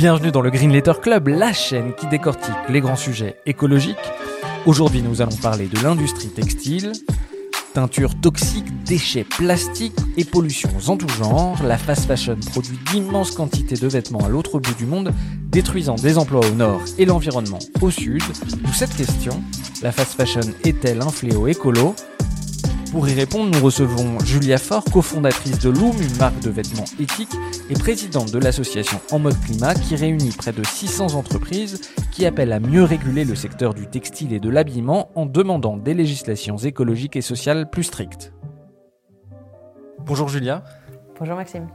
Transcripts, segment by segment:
Bienvenue dans le Green Letter Club, la chaîne qui décortique les grands sujets écologiques. Aujourd'hui, nous allons parler de l'industrie textile, teinture toxiques, déchets plastiques et pollutions en tout genre. La fast fashion produit d'immenses quantités de vêtements à l'autre bout du monde, détruisant des emplois au nord et l'environnement au sud. D'où cette question, la fast fashion est-elle un fléau écolo? Pour y répondre, nous recevons Julia Faure, cofondatrice de Loom, une marque de vêtements éthiques, et présidente de l'association En mode climat qui réunit près de 600 entreprises qui appellent à mieux réguler le secteur du textile et de l'habillement en demandant des législations écologiques et sociales plus strictes. Bonjour Julia. Bonjour Maxime.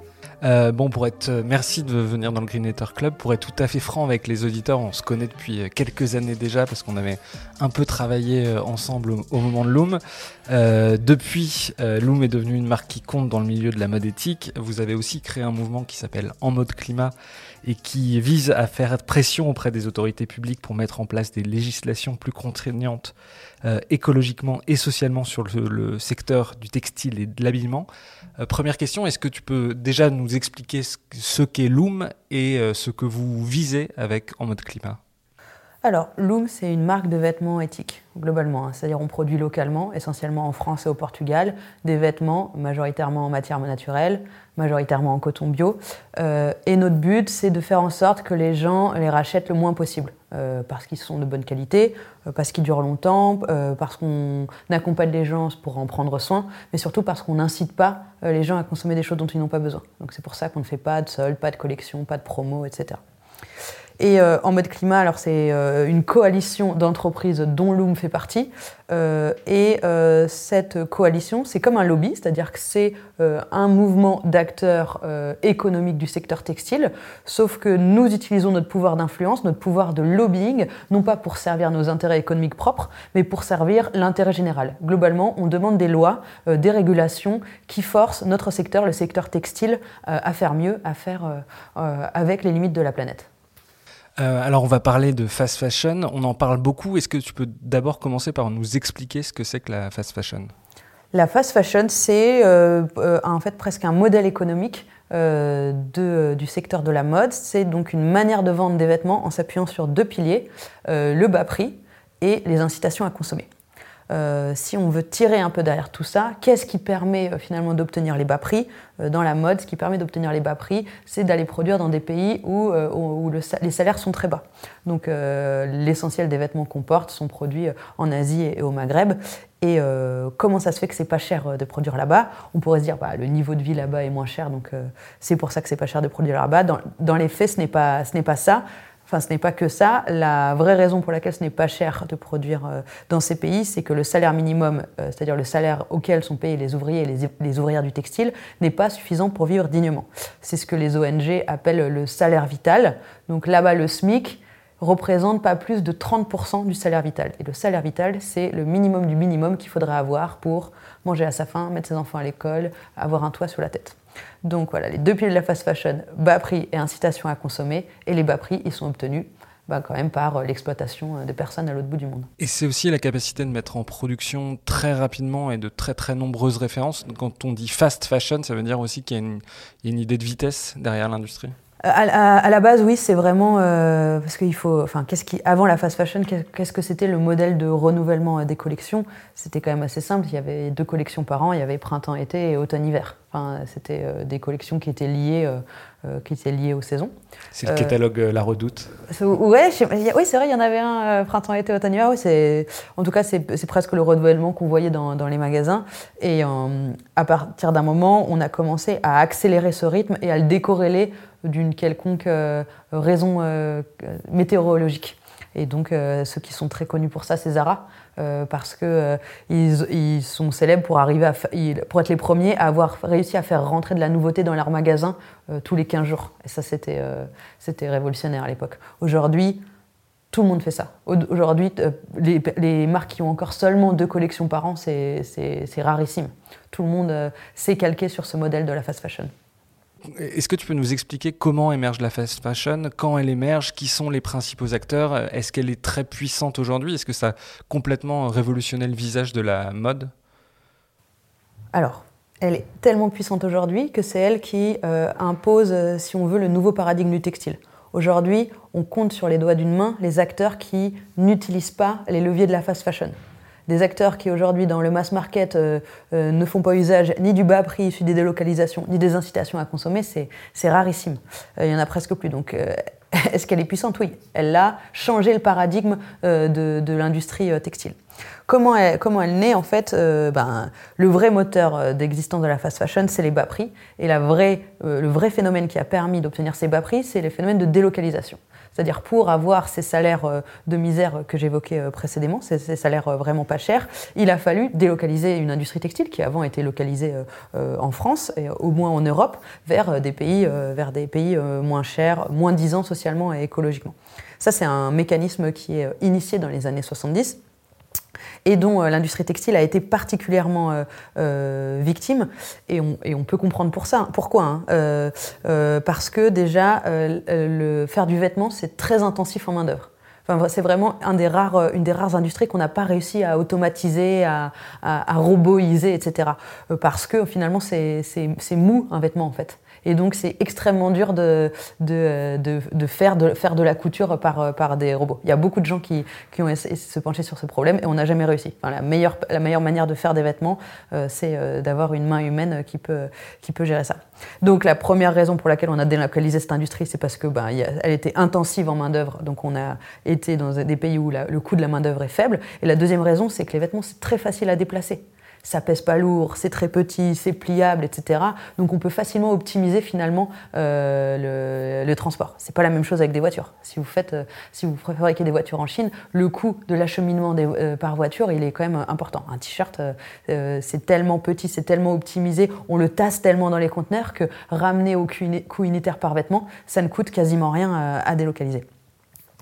Euh, bon, pour être, euh, merci de venir dans le Green Club. Pour être tout à fait franc avec les auditeurs, on se connaît depuis euh, quelques années déjà parce qu'on avait un peu travaillé ensemble au, moment de Loom. depuis, Loom est devenu une marque qui compte dans le milieu de la mode éthique. Vous avez aussi créé un mouvement qui s'appelle En mode climat et qui vise à faire pression auprès des autorités publiques pour mettre en place des législations plus contraignantes euh, écologiquement et socialement sur le, secteur du textile et de l'habillement. Euh, première question, est-ce que tu peux déjà nous expliquer ce, qu'est Loom et euh, ce que vous visez avec En mode climat? Alors, Loom, c'est une marque de vêtements éthiques, globalement. Hein. C'est-à-dire, on produit localement, essentiellement en France et au Portugal, des vêtements majoritairement en matière naturelle, majoritairement en coton bio. Euh, et notre but, c'est de faire en sorte que les gens les rachètent le moins possible. Euh, parce qu'ils sont de bonne qualité, euh, parce qu'ils durent longtemps, parce qu'on accompagne les gens pour en prendre soin, mais surtout parce qu'on n'incite pas les gens à consommer des choses dont ils n'ont pas besoin. Donc c'est pour ça qu'on ne fait pas de solde, pas de collection, pas de promo, etc. Et euh, en mode climat, alors c'est euh, une coalition d'entreprises dont Loom fait partie. Euh, et cette coalition, c'est comme un lobby, c'est-à-dire que c'est un mouvement d'acteurs économiques du secteur textile, sauf que nous utilisons notre pouvoir d'influence, notre pouvoir de lobbying, non pas pour servir nos intérêts économiques propres, mais pour servir l'intérêt général. Globalement, on demande des lois, des régulations qui forcent notre secteur, le secteur textile, à faire mieux, à faire avec les limites de la planète. Euh, alors on va parler de fast fashion, on en parle beaucoup. Est-ce que tu peux d'abord commencer par nous expliquer ce que c'est que la fast fashion? La fast fashion, c'est euh, euh, en fait presque un modèle économique du secteur de la mode. C'est donc une manière de vendre des vêtements en s'appuyant sur deux piliers, le bas prix et les incitations à consommer. Euh, si on veut tirer un peu derrière tout ça, qu'est-ce qui permet euh, finalement d'obtenir les bas prix? Euh, dans la mode Ce qui permet d'obtenir les bas prix, c'est d'aller produire dans des pays où, les salaires sont très bas. Donc l'essentiel des vêtements qu'on porte sont produits en Asie et, au Maghreb. Et comment ça se fait que c'est pas cher de produire là-bas? On pourrait se dire bah, le niveau de vie là-bas est moins cher, donc c'est pour ça que c'est pas cher de produire là-bas. Dans, les faits, ce n'est pas ça. Enfin, ce n'est pas que ça. La vraie raison pour laquelle ce n'est pas cher de produire euh, dans ces pays, c'est que le salaire minimum, euh, c'est-à-dire le salaire auquel sont payés les ouvriers et les, ouvrières du textile, n'est pas suffisant pour vivre dignement. C'est ce que les ONG appellent le salaire vital. Donc là-bas, le SMIC représente pas plus de 30% du salaire vital. Et le salaire vital, c'est le minimum du minimum qu'il faudrait avoir pour manger à sa faim, mettre ses enfants à l'école, avoir un toit sur la tête. Donc voilà, les deux piliers de la fast fashion, bas prix et incitation à consommer. Et les bas prix, ils sont obtenus bah, quand même par euh, l'exploitation euh, des personnes à l'autre bout du monde. Et c'est aussi la capacité de mettre en production très rapidement et de très très nombreuses références. Quand on dit fast fashion, ça veut dire aussi qu'il y, a une idée de vitesse derrière l'industrie à, la base, oui, c'est vraiment euh, parce qu'il faut. Enfin, qu'est-ce qui avant la fast fashion, qu'est-ce que c'était le modèle de renouvellement des collections? C'était quand même assez simple. Il y avait deux collections par an. Il y avait printemps-été et automne-hiver. Enfin, c'était euh, des collections qui étaient liées, euh, qui étaient liées aux saisons. C'est le catalogue La Redoute. Ouais, oui, c'est vrai. Il y en avait un printemps-été, automne-hiver. Oui, c'est. En tout cas, c'est presque le renouvellement qu'on voyait dans, dans, les magasins. Et à partir d'un moment, on a commencé à accélérer ce rythme et à le décorréler d'une quelconque euh, raison euh, météorologique. Et donc, ceux qui sont très connus pour ça, c'est Zara, parce qu'ils ils sont célèbres pour, arriver à pour être les premiers à avoir réussi à faire rentrer de la nouveauté dans leurs magasins tous les 15 jours. Et ça, c'était révolutionnaire à l'époque. Aujourd'hui, tout le monde fait ça. Aujourd'hui, les, marques qui ont encore seulement deux collections par an, c'est rarissime. Tout le monde s'est calqué sur ce modèle de la fast fashion. Est-ce que tu peux nous expliquer comment émerge la fast fashion, quand elle émerge, qui sont les principaux acteurs Est-ce qu'elle est très puissante aujourd'hui Est-ce que ça a complètement révolutionné le visage de la mode? Alors, elle est tellement puissante aujourd'hui que c'est elle qui euh, impose, euh, si on veut, le nouveau paradigme du textile. Aujourd'hui, on compte sur les doigts d'une main les acteurs qui n'utilisent pas les leviers de la fast fashion des acteurs qui aujourd'hui dans le mass market euh, euh, ne font pas usage ni du bas prix issu des délocalisations, ni des incitations à consommer, c'est rarissime. Euh, il y en a presque plus. Donc est-ce qu'elle est puissante? Oui. Elle a changé le paradigme de, l'industrie textile. Comment elle, naît En fait, ben, le vrai moteur d'existence de la fast fashion, c'est les bas prix. Et la le vrai phénomène qui a permis d'obtenir ces bas prix, c'est les phénomènes de délocalisation. C'est-à-dire pour avoir ces salaires euh, de misère que j'évoquais euh, précédemment, ces, salaires euh, vraiment pas chers, il a fallu délocaliser une industrie textile qui avant était localisée en France et au moins en Europe vers des pays, vers des pays moins chers, moins disants socialement et écologiquement. Ça, c'est un mécanisme qui est initié dans les années 70 et dont euh, l'industrie textile a été particulièrement euh, euh, victime. Et on, peut comprendre pour ça, pourquoi. Hein. parce que déjà, le, faire du vêtement, c'est très intensif en main-d'œuvre. Enfin, c'est vraiment une des rares industries qu'on n'a pas réussi à automatiser, à, à, etc. Parce que finalement, c'est mou un vêtement en fait. Et donc, c'est extrêmement dur de, de, de, faire, de faire de la couture par, par des robots. Il y a beaucoup de gens qui, qui ont essayé de se pencher sur ce problème et on n'a jamais réussi. Enfin, la, meilleure, la meilleure manière de faire des vêtements, euh, c'est euh, d'avoir une main humaine qui peut, qui peut gérer ça. Donc, la première raison pour laquelle on a délocalisé cette industrie, c'est parce que ben, elle était intensive en main-d'œuvre. Donc, on a été dans des pays où le coût de la main-d'œuvre est faible. Et la deuxième raison, c'est que les vêtements, c'est très facile à déplacer ça pèse pas lourd, c'est très petit, c'est pliable, etc. Donc on peut facilement optimiser finalement euh, le, le, transport. C'est pas la même chose avec des voitures. Si vous faites, euh, si vous fabriquez des voitures en Chine, le coût de l'acheminement euh, par voiture, il est quand même important. Un t-shirt, c'est tellement petit, c'est tellement optimisé, on le tasse tellement dans les conteneurs que ramener au coût unitaire par vêtement, ça ne coûte quasiment rien à délocaliser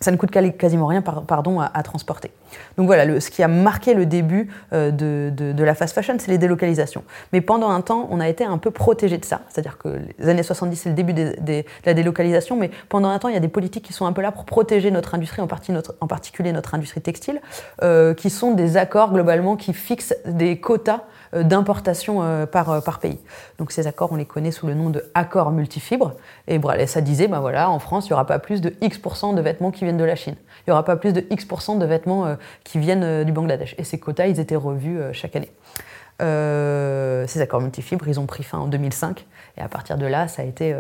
ça ne coûte quasiment rien pardon, à, transporter. Donc voilà, ce qui a marqué le début euh, de, la fast fashion, c'est les délocalisations. Mais pendant un temps, on a été un peu protégé de ça. C'est-à-dire que les années 70, c'est le début de la délocalisation, mais pendant un temps, il y a des politiques qui sont un peu là pour protéger notre industrie, en, partie notre, en particulier notre industrie textile, euh, qui sont des accords globalement qui fixent des quotas d'importation euh, par, euh, par pays. Donc ces accords, on les connaît sous le nom de accords multifibres. Et ça disait, ben voilà, en France, il n'y aura pas plus de X% de vêtements qui viennent de la Chine. Il n'y aura pas plus de X% de vêtements qui viennent du Bangladesh. Et ces quotas, ils étaient revus chaque année. ces accords multifibres, ils ont pris fin en 2005. Et à partir de là, ça a été.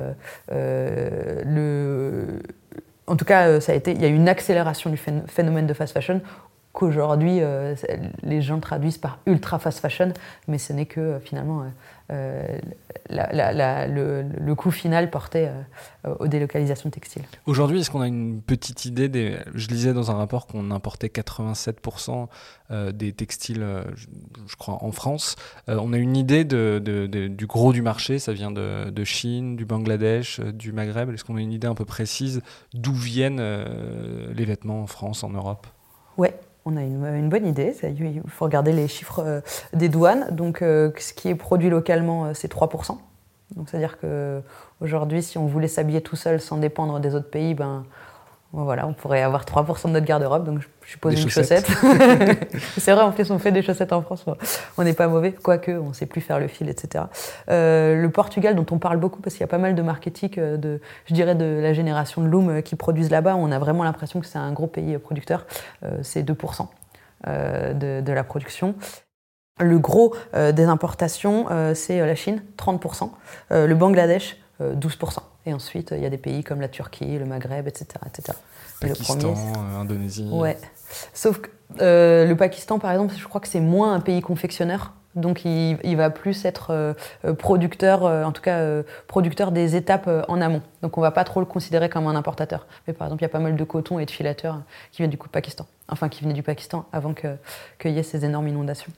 En tout cas, ça a été, il y a eu une accélération du phénomène de fast fashion qu'aujourd'hui euh, les gens traduisent par ultra fast fashion, mais ce n'est que euh, finalement euh, le, coût final porté aux délocalisations textiles. Aujourd'hui, est-ce qu'on a une petite idée des... Je lisais dans un rapport qu'on importait 87% des textiles, je crois, en France. on a une idée de, du gros du marché, ça vient de, Chine, du Bangladesh, du Maghreb. Est-ce qu'on a une idée un peu précise d'où viennent les vêtements en France, en Europe? Ouais, on a une, bonne idée. Il faut regarder les chiffres euh, des douanes. Donc, euh, ce qui est produit localement, euh, c'est 3%. Donc, c'est-à-dire qu'aujourd'hui, si on voulait s'habiller tout seul sans dépendre des autres pays, ben, voilà, on pourrait avoir 3% de notre garde-robe, donc je suppose une chaussette. c'est vrai, en plus, on fait des chaussettes en France. On n'est pas mauvais, quoique on ne sait plus faire le fil, etc. Euh, le Portugal, dont on parle beaucoup, parce qu'il y a pas mal de marketing, euh, de, je dirais, de la génération de Loom euh, qui produisent là-bas, on a vraiment l'impression que c'est un gros pays producteur. c'est 2% de, de, la production. Le gros des importations, c'est la Chine, 30%. le Bangladesh, 12%. Et ensuite, il y a des pays comme la Turquie, le Maghreb, etc. etc. Pakistan, euh, Indonésie. Ouais. Sauf que euh, le Pakistan, par exemple, je crois que c'est moins un pays confectionneur Donc il, va plus être producteur, en tout cas producteur des étapes en amont. Donc on va pas trop le considérer comme un importateur. Mais par exemple, il y a pas mal de coton et de filateurs qui viennent du Pakistan. Enfin, qui venaient du Pakistan avant qu'il y ait ces énormes inondations.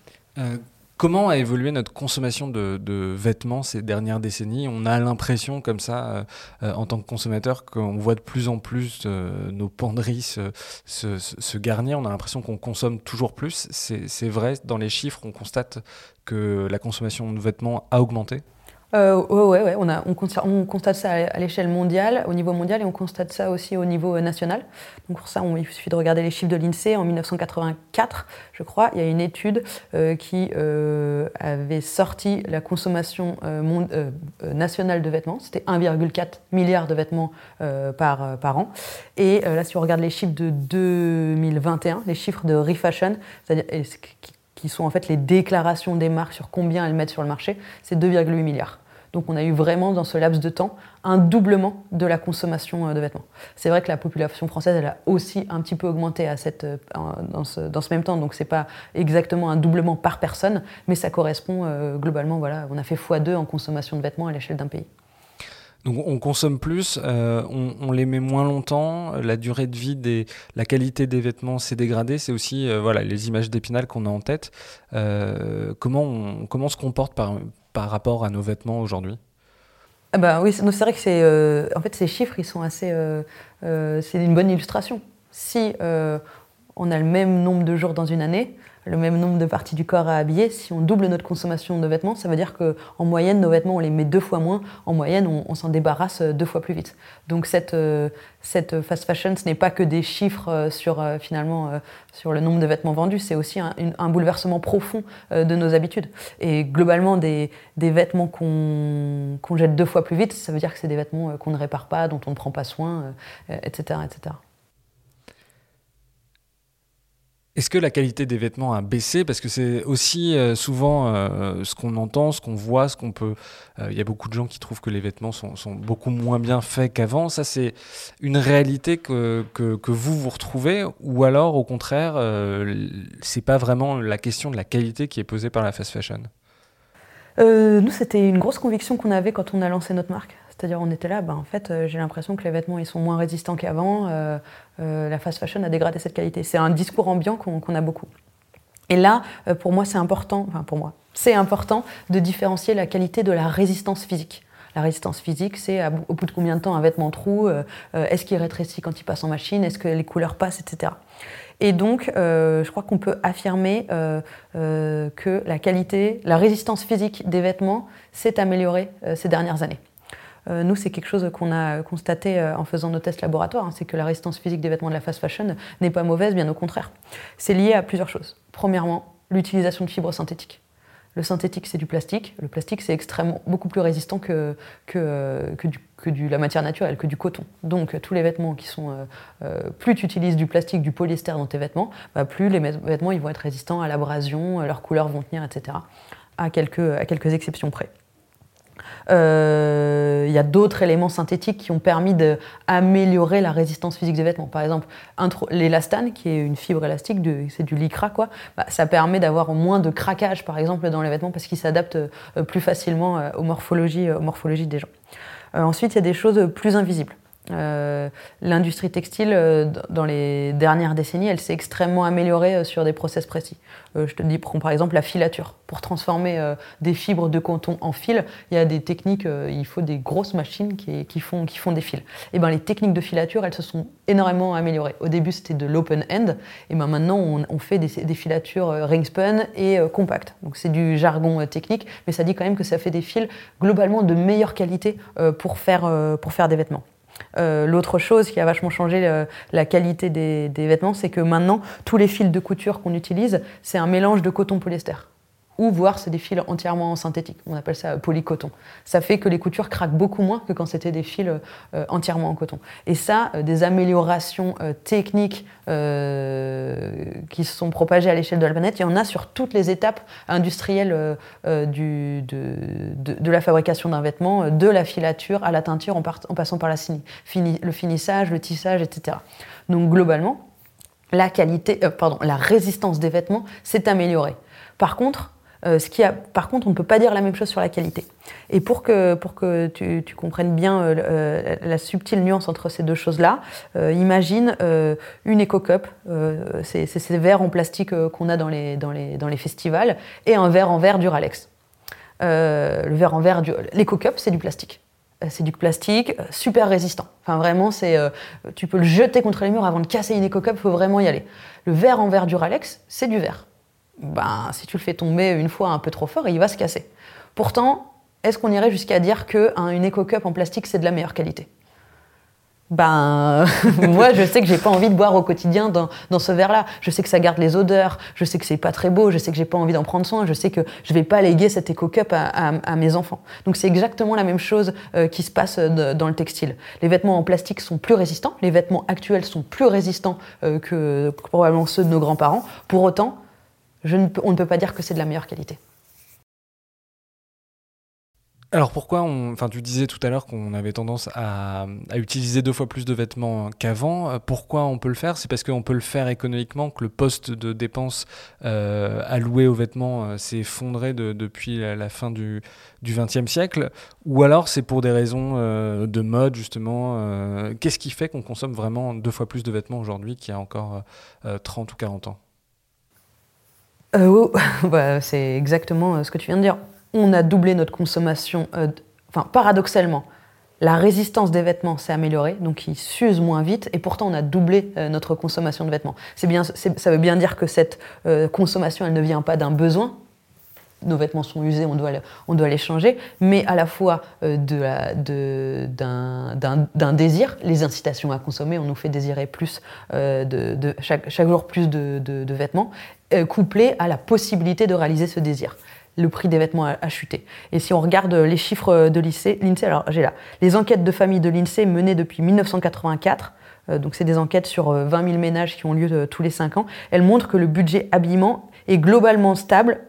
Comment a évolué notre consommation de, vêtements ces dernières décennies? On a l'impression, comme ça, euh, euh, en tant que consommateur, qu'on voit de plus en plus euh, nos penderies se, garnir. On a l'impression qu'on consomme toujours plus. C'est vrai, dans les chiffres, on constate que la consommation de vêtements a augmenté? Euh, ouais, On, constate, ça à l'échelle mondiale, au niveau mondial, et on constate ça aussi au niveau euh, national. Donc pour ça, il suffit de regarder les chiffres de l'INSEE. En 1984, je crois, il y a une étude euh, qui euh, avait sorti la consommation nationale de vêtements. C'était 1,4 milliard de vêtements par, an. Et là, si on regarde les chiffres de 2021, les chiffres de Refashion, qui sont en fait les déclarations des marques sur combien elles mettent sur le marché, c'est 2,8 milliards. Donc on a eu vraiment dans ce laps de temps un doublement de la consommation euh, de vêtements. C'est vrai que la population française elle a aussi un petit peu augmenté à cette, euh, dans, ce, ce même temps, donc c'est pas exactement un doublement par personne, mais ça correspond euh, globalement, voilà, on a fait x2 en consommation de vêtements à l'échelle d'un pays. Donc on consomme plus, on, les met moins longtemps, la durée de vie, des, la qualité des vêtements s'est dégradée, c'est aussi voilà, les images d'épinal qu'on a en tête. comment, se comporte par, par rapport à nos vêtements aujourd'hui ah bah oui, c'est vrai que c'est, euh, en fait, ces chiffres, ils sont assez, euh, euh, c'est une bonne illustration. Si on a le même nombre de jours dans une année, le même nombre de parties du corps à habiller, si on double notre consommation de vêtements, ça veut dire qu'en moyenne, nos vêtements, on les met deux fois moins. En moyenne, on, s'en débarrasse euh, deux fois plus vite. Donc cette, euh, cette fast fashion, ce n'est pas que des chiffres euh, sur, finalement, sur le nombre de vêtements vendus, c'est aussi un, bouleversement profond de nos habitudes. Et globalement, des, des vêtements qu'on jette deux fois plus vite, ça veut dire que c'est des vêtements qu'on ne répare pas, dont on ne prend pas soin, etc. etc. Est-ce que la qualité des vêtements a baissé? Parce que c'est aussi euh, souvent euh, ce qu'on entend, ce qu'on voit, ce qu'on peut. Euh, il y a beaucoup de gens qui trouvent que les vêtements sont, beaucoup moins bien faits qu'avant. Ça, c'est une réalité que, que, vous vous retrouvez, ou alors au contraire, c'est pas vraiment la question de la qualité qui est posée par la fast fashion? nous, c'était une grosse conviction qu'on avait quand on a lancé notre marque. C'est-à-dire, on était là, ben, en fait, euh, j'ai l'impression que les vêtements ils sont moins résistants qu'avant. Euh, euh, la fast fashion a dégradé cette qualité. C'est un discours ambiant qu'on a beaucoup. Et là, pour moi, c'est important, enfin pour moi, c'est important de différencier la qualité de la résistance physique. La résistance physique, c'est au bout de combien de temps un vêtement trou, est-ce qu'il rétrécit quand il passe en machine, est-ce que les couleurs passent, etc. Et donc, je crois qu'on peut affirmer que la qualité, la résistance physique des vêtements s'est améliorée ces dernières années. Euh, nous, c'est quelque chose qu'on a constaté euh, en faisant nos tests laboratoires, hein, c'est que la résistance physique des vêtements de la fast fashion n'est pas mauvaise, bien au contraire. C'est lié à plusieurs choses. Premièrement, l'utilisation de fibres synthétiques. Le synthétique, c'est du plastique. Le plastique, c'est extrêmement beaucoup plus résistant que, euh, la matière naturelle, que du coton. Donc, tous les vêtements qui sont. plus tu utilises du plastique, du polyester dans tes vêtements, bah, plus les vêtements ils vont être résistants à l'abrasion, leurs couleurs vont tenir, etc. À à quelques exceptions près. Euh, il y a d'autres éléments synthétiques qui ont permis d'améliorer la résistance physique des vêtements. Par exemple, l'élastane, qui est une fibre élastique, c'est du lycra, quoi, bah, ça permet d'avoir moins de craquage, par exemple, dans les vêtements parce qu'ils s'adaptent euh, plus facilement euh, aux morphologies, aux morphologies des gens. ensuite, il y a des choses plus invisibles. Euh, l'industrie textile, euh, dans les dernières décennies, elle s'est extrêmement améliorée euh, sur des process précis. je te dis, prends par exemple la filature. Pour transformer des fibres de coton en fil, il y a des techniques, il faut des grosses machines qui, font, qui font des fils. Et ben, les techniques de filature, elles se sont énormément améliorées. Au début, c'était de l'open end, et ben maintenant, on, fait des, des, filatures ring spun et compact. Donc c'est du jargon technique, mais ça dit quand même que ça fait des fils globalement de meilleure qualité pour, faire, pour faire des vêtements. Euh, l'autre chose qui a vachement changé euh, la qualité des, des vêtements, c'est que maintenant, tous les fils de couture qu'on utilise, c'est un mélange de coton-polyester ou voire c'est des fils entièrement en synthétique. On appelle ça polycoton. Ça fait que les coutures craquent beaucoup moins que quand c'était des fils euh, entièrement en coton. Et ça, euh, des améliorations euh, techniques qui se sont propagées à l'échelle de la planète, il y en a sur toutes les étapes industrielles du, de, la fabrication d'un vêtement, de la filature à la teinture en, en passant par la fini, le finissage, le tissage, etc. Donc globalement, la qualité, pardon, la résistance des vêtements s'est améliorée. Par contre, ce qui par contre, on ne peut pas dire la même chose sur la qualité. Et pour que, tu, comprennes bien la subtile nuance entre ces deux choses-là, imagine une éco-cup, c'est ces verres en plastique qu'on a dans les, festivals, et un verre en verre Duralex. le verre en verre, l'éco-cup, c'est du plastique. Euh, c'est du plastique, euh, super résistant. Enfin, vraiment, euh, tu peux le jeter contre les murs avant de casser une éco-cup, il faut vraiment y aller. Le verre en verre Duralex, c'est du verre. Ben, si tu le fais tomber une fois un peu trop fort, il va se casser. Pourtant, est-ce qu'on irait jusqu'à dire qu'une éco-cup en plastique, c'est de la meilleure qualité? Ben, moi, je sais que j'ai pas envie de boire au quotidien dans, ce verre-là. Je sais que ça garde les odeurs. Je sais que c'est pas très beau. Je sais que j'ai pas envie d'en prendre soin. Je sais que je vais pas léguer cette éco-cup à, mes enfants. Donc, c'est exactement la même chose euh, qui se passe dans le textile. Les vêtements en plastique sont plus résistants. Les vêtements actuels sont plus résistants euh, que, probablement ceux de nos grands-parents. Pour autant, on ne peut pas dire que c'est de la meilleure qualité. Alors pourquoi on, enfin tu disais tout à l'heure qu'on avait tendance à, utiliser deux fois plus de vêtements qu'avant. Euh, pourquoi on peut le faire? C'est parce qu'on peut le faire économiquement, que le poste de dépenses euh, alloué aux vêtements euh, s'est effondré depuis la, fin du XXe siècle, ou alors c'est pour des raisons de mode justement. Qu'est-ce qui fait qu'on consomme vraiment deux fois plus de vêtements aujourd'hui qu'il y a encore 30 ou 40 ans? bah, C'est exactement ce que tu viens de dire on a doublé notre consommation. Euh, enfin, paradoxalement, la résistance des vêtements s'est améliorée, donc ils s'usent moins vite, et pourtant on a doublé euh, notre consommation de vêtements. Ça veut bien dire que cette euh, consommation, elle ne vient pas d'un besoin. Nos vêtements sont usés, on doit, on doit les changer, mais à la fois d'un désir, les incitations à consommer, on nous fait désirer plus, de, chaque, chaque, jour plus de, vêtements, couplé à la possibilité de réaliser ce désir le prix des vêtements a, chuté. Et si on regarde les chiffres de l'INSEE, alors j'ai là, les enquêtes de famille de l'INSEE menées depuis 1984, euh, donc c'est des enquêtes sur 20 euh, 000 ménages qui ont lieu euh, tous les 5 ans, elles montrent que le budget habillement est globalement stable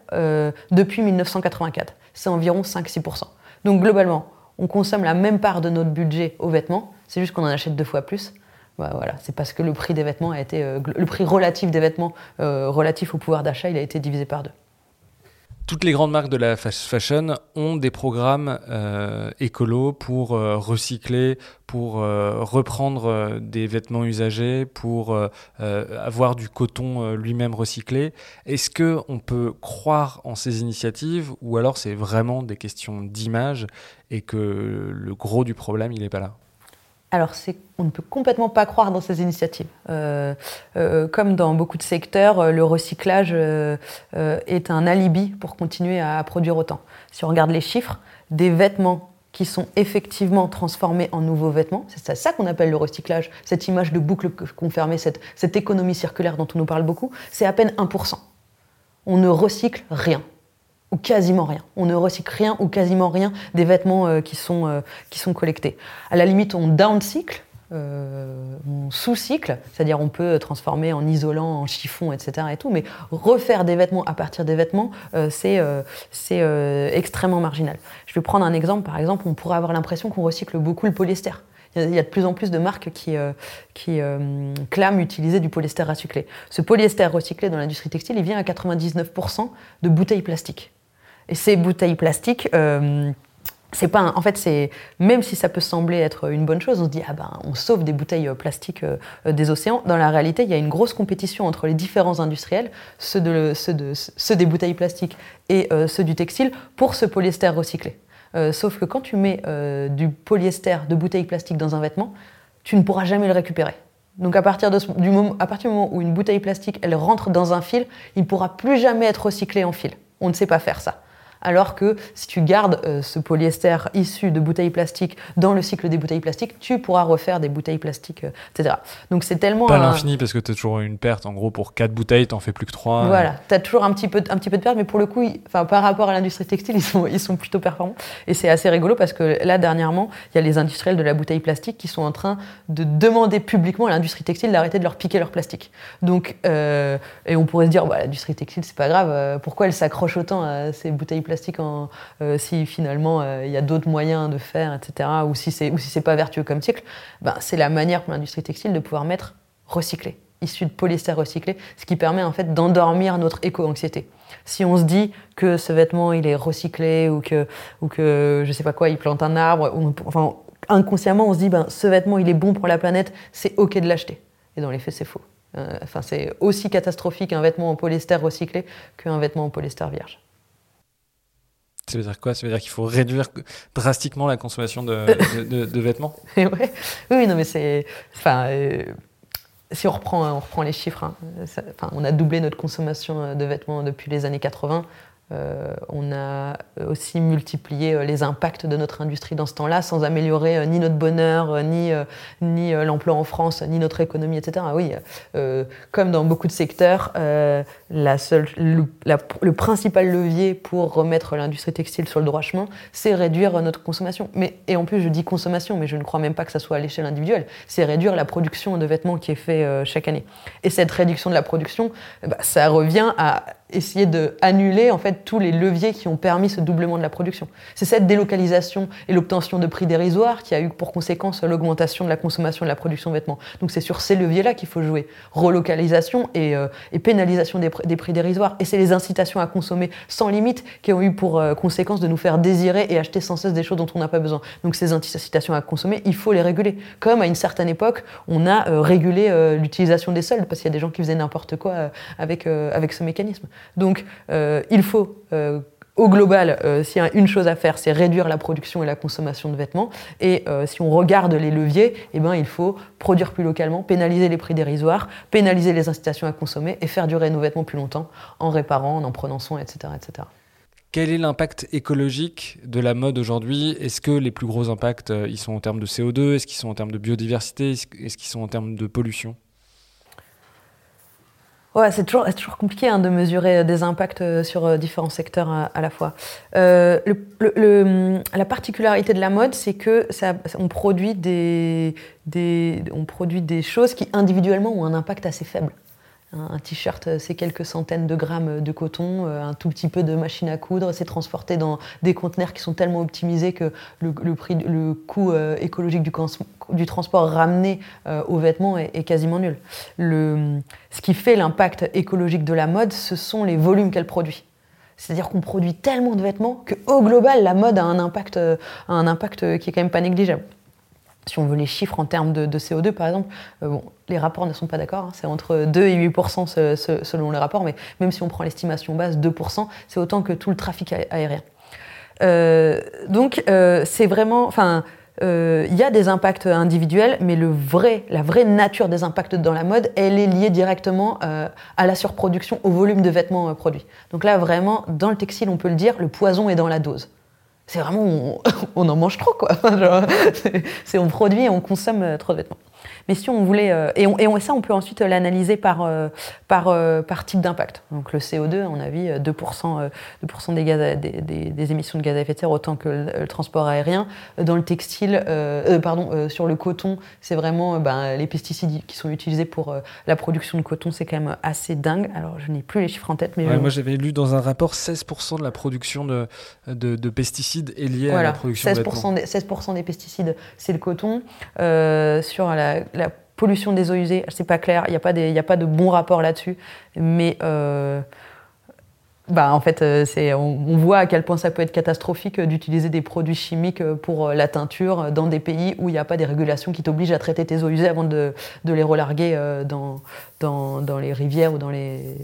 depuis 1984. C'est environ 5-6%. Donc globalement, on consomme la même part de notre budget aux vêtements, c'est juste qu'on en achète deux fois plus. Bah, voilà, c'est parce que le prix des vêtements a été, le prix relatif des vêtements relatif au pouvoir d'achat, il a été divisé par deux. Toutes les grandes marques de la fashion ont des programmes euh, écolos pour euh, recycler, pour euh, reprendre des vêtements usagés, pour avoir du coton lui-même recyclé. Est-ce que on peut croire en ces initiatives ou alors c'est vraiment des questions d'image et que le gros du problème il n'est pas là? Alors, on ne peut complètement pas croire dans ces initiatives. Euh, euh, comme dans beaucoup de secteurs, euh, le recyclage est un alibi pour continuer à produire autant. Si on regarde les chiffres, des vêtements qui sont effectivement transformés en nouveaux vêtements, c'est ça qu'on appelle le recyclage, cette image de boucle confirmée, cette, cette économie circulaire dont on nous parle beaucoup, c'est à peine 1%. On ne recycle rien ou quasiment rien. On ne recycle rien ou quasiment rien des vêtements euh, qui, sont, euh, qui sont collectés. À la limite, on downcycle, euh, on sous-cycle, c'est-à-dire on peut transformer en isolant, en chiffon, etc. Et tout, mais refaire des vêtements à partir des vêtements, c'est extrêmement marginal. Je vais prendre un exemple. Par exemple, on pourrait avoir l'impression qu'on recycle beaucoup le polyester. Il y a de plus en plus de marques qui, qui clament utiliser du polyester recyclé. Ce polyester recyclé dans l'industrie textile, il vient à 99% de bouteilles plastiques. Ces bouteilles plastiques, euh, c'est pas en fait c'est même si ça peut sembler être une bonne chose on se dit ah ben on sauve des bouteilles euh, plastiques euh, des océans. Dans la réalité il y a une grosse compétition entre les différents industriels ceux, de, ceux, de, ceux des bouteilles plastiques et ceux du textile pour ce polyester recyclé. Sauf que quand tu mets du polyester de bouteilles plastiques dans un vêtement tu ne pourras jamais le récupérer. Donc à partir, du moment, à partir du moment où une bouteille plastique elle rentre dans un fil il ne pourra plus jamais être recyclé en fil. On ne sait pas faire ça alors que si tu gardes euh, ce polyester issu de bouteilles plastiques dans le cycle des bouteilles plastiques, tu pourras refaire des bouteilles plastiques, euh, etc. Donc c'est tellement... Pas l'infini parce que tu as toujours une perte, en gros pour 4 bouteilles, tu n'en fais plus que 3. Voilà, tu as toujours un petit, peu, un petit peu de perte, mais pour le coup, par rapport à l'industrie textile, ils sont, ils sont plutôt performants. Et c'est assez rigolo parce que là, dernièrement, il y a les industriels de la bouteille plastique qui sont en train de demander publiquement à l'industrie textile d'arrêter de leur piquer leur plastique. Donc, euh, et on pourrait se dire, bah, l'industrie textile, c'est pas grave, pourquoi elle s'accroche autant à ces bouteilles plastique euh, si finalement euh, il y a d'autres moyens de faire, etc., ou si c'est pas vertueux comme cycle, ben, c'est la manière pour l'industrie textile de pouvoir mettre recycler. issu de polyester recyclé, ce qui permet en fait d'endormir notre éco-anxiété. Si on se dit que ce vêtement il est recyclé ou que, ou que je sais pas quoi, il plante un arbre, inconsciemment on se dit ben ce vêtement il est bon pour la planète, c'est ok de l'acheter. Et dans les faits c'est faux. Euh, enfin c'est aussi catastrophique un vêtement en polyester recyclé qu'un vêtement en polyester vierge. Ça veut dire quoi? Ça veut dire qu'il faut réduire drastiquement la consommation de, vêtements? Oui, non, mais c'est. Enfin, euh, si on reprend, on reprend les chiffres, hein, on a doublé notre consommation de vêtements depuis les années 80. Euh, on a aussi multiplié euh, les impacts de notre industrie dans ce temps-là sans améliorer euh, ni notre bonheur, ni, ni l'emploi en France, ni notre économie, etc. Oui, comme dans beaucoup de secteurs, le, principal levier pour remettre l'industrie textile sur le droit chemin, c'est réduire notre consommation. Mais, et en plus, je dis consommation, mais je ne crois même pas que ça soit à l'échelle individuelle. C'est réduire la production de vêtements qui est fait chaque année. Et cette réduction de la production, bah, ça revient à essayer d'annuler en fait tous les leviers qui ont permis ce doublement de la production. C'est cette délocalisation et l'obtention de prix dérisoires qui a eu pour conséquence l'augmentation de la consommation de la production de vêtements. Donc c'est sur ces leviers-là qu'il faut jouer. Relocalisation et, euh, pénalisation des, prix dérisoires. Et c'est les incitations à consommer sans limite qui ont eu pour euh, conséquence de nous faire désirer et acheter sans cesse des choses dont on n'a pas besoin. Donc ces incitations à consommer, il faut les réguler. Comme à une certaine époque, on a euh, régulé l'utilisation des soldes parce qu'il y a des gens qui faisaient n'importe quoi avec, avec ce mécanisme. Donc euh, il faut euh, au global, euh, s'il y a une chose à faire, c'est réduire la production et la consommation de vêtements. Et si on regarde les leviers, eh ben, il faut produire plus localement, pénaliser les prix dérisoires, pénaliser les incitations à consommer et faire durer nos vêtements plus longtemps en réparant, en en prenant soin, etc. etc. Quel est l'impact écologique de la mode aujourd'hui? Est-ce que les plus gros impacts, ils sont en termes de CO2 Est-ce qu'ils sont en termes de biodiversité? Est-ce qu'ils sont en termes de pollution? C'est toujours, toujours, compliqué hein, de mesurer euh, des impacts euh, sur euh, différents secteurs à, la fois. la particularité de la mode, c'est que ça, on, produit des, des, on produit des choses qui individuellement ont un impact assez faible. Un t-shirt, euh, c'est quelques centaines de grammes de coton, euh, un tout petit peu de machine à coudre, c'est transporté dans des conteneurs qui sont tellement optimisés que le, coût euh, écologique du, transport ramené aux vêtements est, quasiment nul. Ce qui fait l'impact écologique de la mode, ce sont les volumes qu'elle produit. C'est-à-dire qu'on produit tellement de vêtements qu'au global, la mode a un impact, un impact qui est quand même pas négligeable si on veut les chiffres en termes de, CO2, par exemple, euh, les rapports ne sont pas d'accord. Hein. c'est entre 2 et 8% selon les rapports, mais même si on prend l'estimation basse, 2% c'est autant que tout le trafic aérien. Euh, donc, euh, c'est vraiment. Enfin, il y a des impacts individuels, mais le vrai, la vraie nature des impacts dans la mode, elle est liée directement à la surproduction, au volume de vêtements produits. Donc là, vraiment, dans le textile, on peut le dire, le poison est dans la dose c'est vraiment on, en mange trop quoi. c'est on produit et on consomme euh, trop de vêtements. Mais si on voulait, euh, et, on, et ça, on peut ensuite l'analyser par, euh, par, euh, par type d'impact. Donc le CO2, on a vu 2%, 2 des, gaz des, émissions de gaz à effet de serre autant que le, transport aérien. Dans le textile, pardon, sur le coton, c'est vraiment ben, les pesticides qui sont utilisés pour la production de coton, c'est quand même assez dingue. Alors je n'ai plus les chiffres en tête, mais moi j'avais lu dans un rapport 16% de la production de, de, pesticides est liée à la production 16% de 16% des pesticides, c'est le coton. sur la, la pollution des eaux usées, c'est pas clair, il n'y a, pas a pas de bon rapport là-dessus, mais euh, bah, en fait, euh, on, voit à quel point ça peut être catastrophique d'utiliser des produits chimiques pour la teinture dans des pays où il n'y a pas des régulations qui t'obligent à traiter tes eaux usées avant de, les relarguer euh, dans, les rivières ou dans les,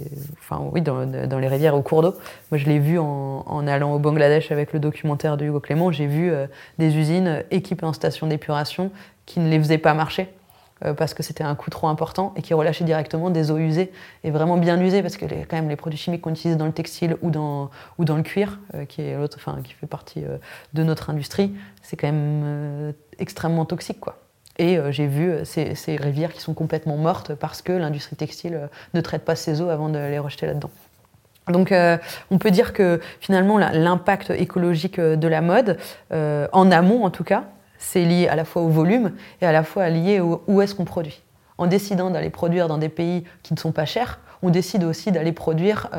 rivières au cours d'eau. Moi, je l'ai vu en, en, allant au Bangladesh avec le documentaire de Hugo Clément. J'ai vu des usines équipées en station d'épuration qui ne les faisaient pas marcher euh, parce que c'était un coût trop important et qui relâchait directement des eaux usées et vraiment bien usées parce que les, quand même les produits chimiques qu'on utilise dans le textile ou dans, ou dans le cuir, euh, qui, est enfin, qui fait partie euh, de notre industrie, c'est quand même extrêmement toxique. Quoi. Et j'ai vu ces, ces, rivières qui sont complètement mortes parce que l'industrie textile ne traite pas ces eaux avant de les rejeter là-dedans. Donc on peut dire que finalement l'impact écologique de la mode, en amont en tout cas, c'est lié à la fois au volume et à la fois lié au où est-ce qu'on produit. En décidant d'aller produire dans des pays qui ne sont pas chers, on décide aussi d'aller produire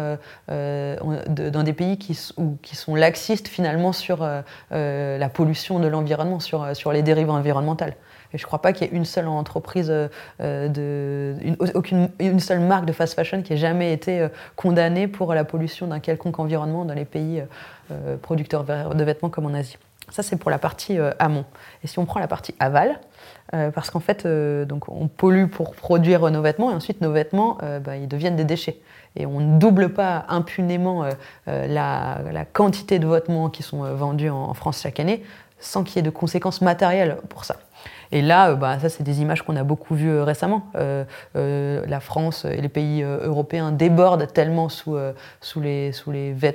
dans des pays qui, sont laxistes finalement sur la pollution de l'environnement, sur, les dérives environnementales. Et je ne crois pas qu'il y ait une seule entreprise, aucune, une seule marque de fast fashion qui ait jamais été condamnée pour la pollution d'un quelconque environnement dans les pays producteurs de vêtements comme en Asie. Ça, c'est pour la partie amont. Et si on prend la partie aval, euh, parce qu'en fait, euh, on pollue pour produire nos vêtements et ensuite nos vêtements, euh, bah, ils deviennent des déchets. Et on ne double pas impunément la, quantité de vêtements qui sont vendus en France chaque année sans qu'il y ait de conséquences matérielles pour ça. Et là, euh, bah, ça, c'est des images qu'on a beaucoup vues euh, récemment. Euh, la France et les pays européens débordent tellement sous, les,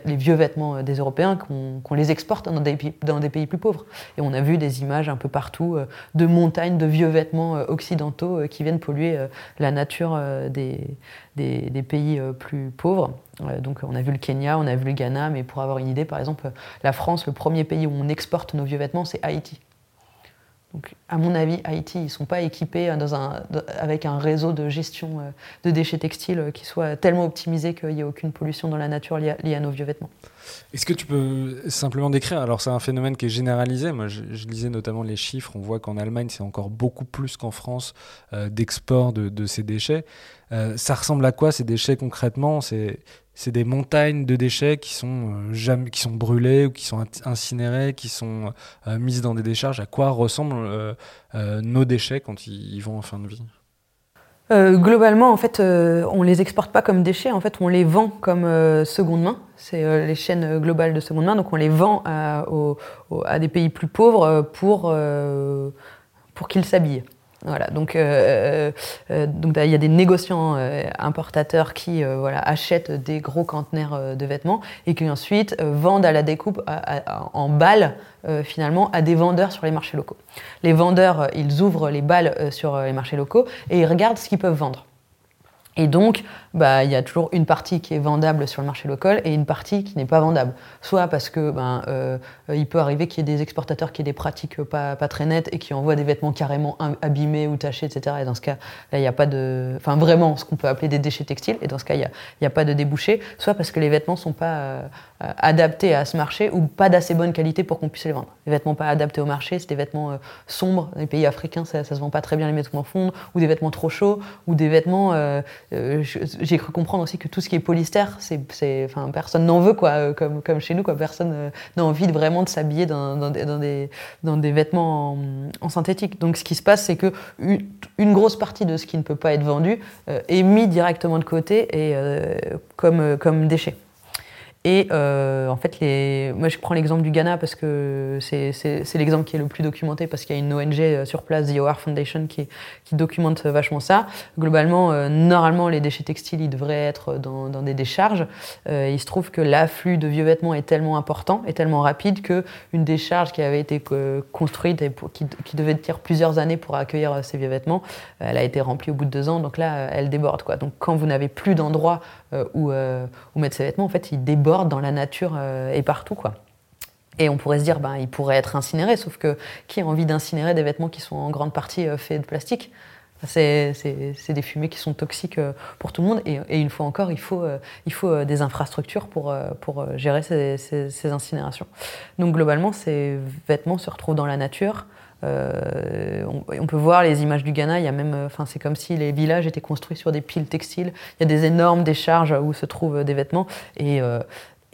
vieux vêtements des Européens qu'on les exporte dans des, pays plus pauvres. Et on a vu des images un peu partout de montagnes de vieux vêtements occidentaux qui viennent polluer la nature des pays plus pauvres. Donc on a vu le Kenya, on a vu le Ghana, mais pour avoir une idée, par exemple, la France, le premier pays où on exporte nos vieux vêtements, c'est Haïti. Donc, à mon avis, Haïti, ils ne sont pas équipés un, avec un réseau de gestion euh, de déchets textiles euh, qui soit tellement optimisé qu'il n'y ait aucune pollution dans la nature liée à, nos vieux vêtements. Est-ce que tu peux simplement décrire? Alors, c'est un phénomène qui est généralisé. Moi, je, lisais notamment les chiffres. On voit qu'en Allemagne, c'est encore beaucoup plus qu'en France euh, d'export de, ces déchets. ça ressemble à quoi ces déchets concrètement? C'est des montagnes de déchets qui sont, euh, jamais, qui sont brûlés ou qui sont incinérés, qui sont euh, mis dans des décharges. À quoi ressemblent euh, nos déchets quand ils, vont en fin de vie? Globalement, en fait, on les exporte pas comme déchets. En fait, on les vend comme seconde main. C'est les chaînes globales de seconde main. Donc, on les vend à, à des pays plus pauvres pour, pour qu'ils s'habillent. Voilà, donc euh, euh, donc il y a des négociants euh, importateurs qui achètent des gros conteneurs de vêtements et qui ensuite vendent à la découpe en balles finalement à des vendeurs sur les marchés locaux. Les vendeurs, ils ouvrent les balles sur les marchés locaux et ils regardent ce qu'ils peuvent vendre. Et donc, bah, il y a toujours une partie qui est vendable sur le marché local et une partie qui n'est pas vendable. Soit parce que ben, euh, il peut arriver qu'il y ait des exportateurs qui aient des pratiques pas, pas, très nettes et qui envoient des vêtements carrément abîmés ou tachés, etc. Et dans ce cas, là, il n'y a pas de. Enfin, vraiment, ce qu'on peut appeler des déchets textiles. Et dans ce cas, il n'y a, a, pas de débouché. Soit parce que les vêtements ne sont pas euh, adaptés à ce marché ou pas d'assez bonne qualité pour qu'on puisse les vendre. Les vêtements pas adaptés au marché, c'est des vêtements euh, sombres. Dans les pays africains, ça ne se vend pas très bien les vêtements fondent, ou des vêtements trop chauds, ou des vêtements euh, j'ai cru comprendre aussi que tout ce qui est polyester, c'est, enfin, personne n'en veut, quoi, euh, comme, chez nous, quoi. Personne euh, n'a envie vraiment de s'habiller dans, des, vêtements en, synthétique. Donc, ce qui se passe, c'est que une, grosse partie de ce qui ne peut pas être vendu est mis directement de côté et comme déchet. Et euh, en fait, moi je prends l'exemple du Ghana parce que c'est l'exemple qui est le plus documenté parce qu'il y a une ONG euh, sur place, The OR Foundation, qui, documente vachement ça. Globalement, euh, normalement, les déchets textiles, ils devraient être dans, des décharges. il se trouve que l'afflux de vieux vêtements est tellement important et tellement rapide qu'une décharge qui avait été construite et qui, devait tenir plusieurs années pour accueillir ces vieux vêtements, elle a été remplie au bout de deux ans. Donc là, elle déborde. Donc quand vous n'avez plus d'endroit où, où mettre ces vêtements, en fait, ils débordent dans la nature euh, et partout. quoi. Et on pourrait se dire, ben, il pourrait être incinéré, sauf que qui a envie d'incinérer des vêtements qui sont en grande partie euh, faits de plastique? C'est des fumées qui sont toxiques euh, pour tout le monde. Et, une fois encore, il faut, il faut des infrastructures pour, pour gérer ces, incinérations. Donc globalement, ces vêtements se retrouvent dans la nature. On, on, peut voir les images du Ghana. Il y a même, enfin, c'est comme si les villages étaient construits sur des piles textiles. Il y a des énormes décharges où se trouvent des vêtements. Et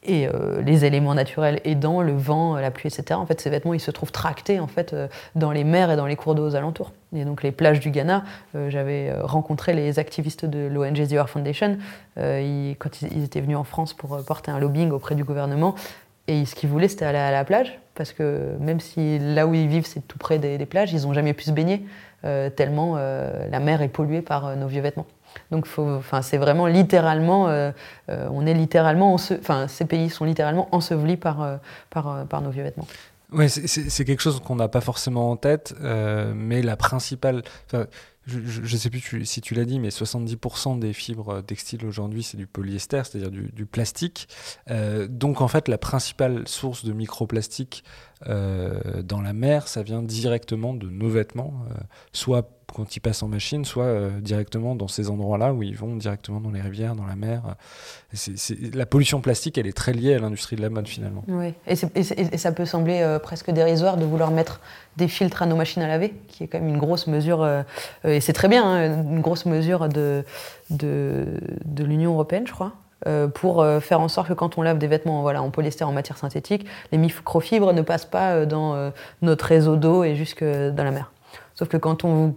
euh, les éléments naturels aidant, le vent, la pluie, etc. En fait, ces vêtements, ils se trouvent tractés en fait euh, dans les mers et dans les cours d'eau aux alentours. Et donc les plages du Ghana, euh, j'avais rencontré les activistes de l'ONG The Foundation quand ils, étaient venus en France pour porter un lobbying auprès du gouvernement. Et ce qu'ils voulaient, c'était aller à la plage, parce que même si là où ils vivent, c'est tout près des, plages, ils n'ont jamais pu se baigner, tellement la mer est polluée par nos vieux vêtements. Donc, c'est vraiment littéralement, euh, euh, on est littéralement, enfin, ces pays sont littéralement ensevelis par, euh, par, par nos vieux vêtements. Oui, c'est quelque chose qu'on n'a pas forcément en tête, mais la principale. Je ne sais plus si tu l'as dit, mais 70% des fibres textiles aujourd'hui, c'est du polyester, c'est-à-dire du, du, plastique. donc en fait, la principale source de microplastique dans la mer, ça vient directement de nos vêtements, soit quand ils passent en machine, soit directement dans ces endroits-là où ils vont directement dans les rivières, dans la mer. la pollution plastique, elle est très liée à l'industrie de la mode finalement. Et, ça peut sembler presque dérisoire de vouloir mettre des filtres à nos machines à laver, qui est quand même une grosse mesure, et c'est très bien, hein, une grosse mesure de, de, de l'Union européenne, je crois. Euh, pour euh, faire en sorte que quand on lave des vêtements voilà, en polyester en matière synthétique, les microfibres ne passent pas euh, dans notre réseau d'eau et jusque dans la mer. Sauf que quand on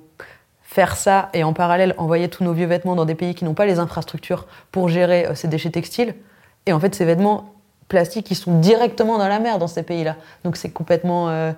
faire ça et en parallèle envoyer tous nos vieux vêtements dans des pays qui n'ont pas les infrastructures pour gérer ces déchets textiles, et en fait ces vêtements plastiques qui sont directement dans la mer dans ces pays-là. Donc c'est complètement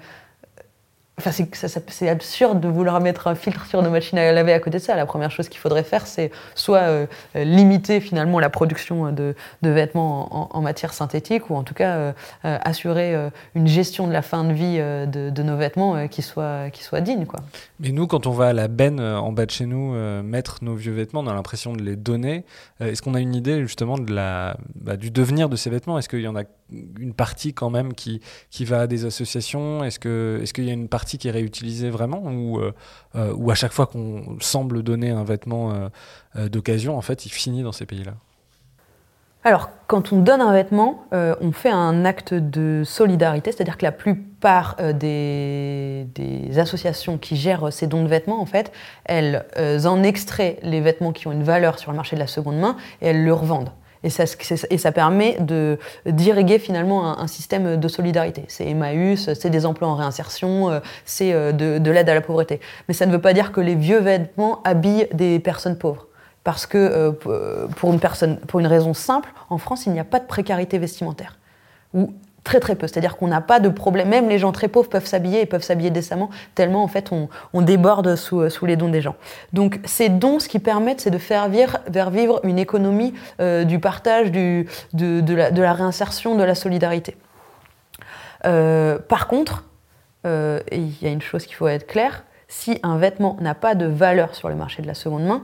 Enfin, c'est absurde de vouloir mettre un filtre sur nos machines à laver à côté de ça. La première chose qu'il faudrait faire, c'est soit euh, limiter finalement la production de, vêtements en, matière synthétique, ou en tout cas euh, euh, assurer une gestion de la fin de vie de, nos vêtements qui, soit, qui soit digne. Quoi. Mais nous, quand on va à la benne en bas de chez nous mettre nos vieux vêtements, on a l'impression de les donner. Est-ce qu'on a une idée justement bah, du devenir de ces vêtements? Est-ce qu'il y en a une partie quand même qui, qui va à des associations Est-ce qu'il est y a une partie qui est réutilisée vraiment ou, euh, euh, ou à chaque fois qu'on semble donner un vêtement euh, d'occasion, en fait, il finit dans ces pays-là? Alors, quand on donne un vêtement, on fait un acte de solidarité, c'est-à-dire que la plupart des, associations qui gèrent ces dons de vêtements, en fait, elles en extraient les vêtements qui ont une valeur sur le marché de la seconde main et elles le revendent. Et ça, et ça permet d'irriguer finalement un, système de solidarité. C'est Emmaüs, c'est des emplois en réinsertion, euh, c'est euh, de, l'aide à la pauvreté. Mais ça ne veut pas dire que les vieux vêtements habillent des personnes pauvres. Parce que euh, pour, une raison simple, en France, il n'y a pas de précarité vestimentaire. Très très peu, c'est-à-dire qu'on n'a pas de problème, même les gens très pauvres peuvent s'habiller et peuvent s'habiller décemment, tellement en fait on, déborde sous, sous, les dons des gens. Donc ces dons, ce qui permettent, c'est de faire vivre, une économie euh, du partage, de, la, réinsertion, de la solidarité. Euh, par contre, euh, il y a une chose qu'il faut être clair, si un vêtement n'a pas de valeur sur le marché de la seconde main,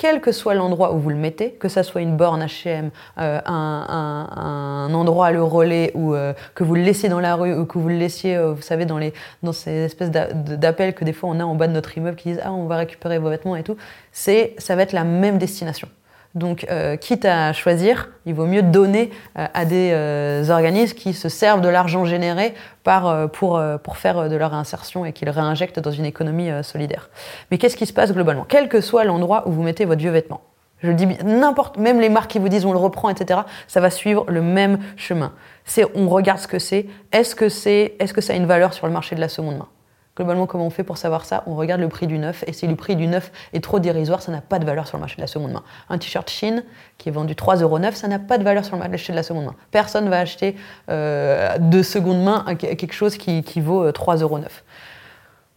quel que soit l'endroit où vous le mettez, que ça soit une borne H&M, un, endroit à le relais, ou euh, que vous le laissiez dans la rue, ou que vous le laissiez, euh, vous savez, dans, les, dans ces espèces d'appels que des fois on a en bas de notre immeuble qui disent « Ah, on va récupérer vos vêtements et tout », ça va être la même destination. Donc, euh, quitte à choisir, il vaut mieux donner euh, à des euh, organismes qui se servent de l'argent généré par, pour, pour faire de leur réinsertion et qu'ils réinjectent dans une économie solidaire. Mais qu'est-ce qui se passe globalement? Quel que soit l'endroit où vous mettez votre vieux vêtement, je dis n'importe, même les marques qui vous disent on le reprend, etc., ça va suivre le même chemin. C'est on regarde ce que c'est, est-ce que, c'est, est-ce que ça a une valeur sur le marché de la seconde main? Globalement, comment on fait pour savoir ça On regarde le prix du neuf, et si le prix du neuf est trop dérisoire, ça n'a pas de valeur sur le marché de la seconde main. Un t-shirt Chine qui est vendu 3,9€, ça n'a pas de valeur sur le marché de la seconde main. Personne ne va acheter euh, de seconde main quelque chose qui, vaut 3,9€. Euh,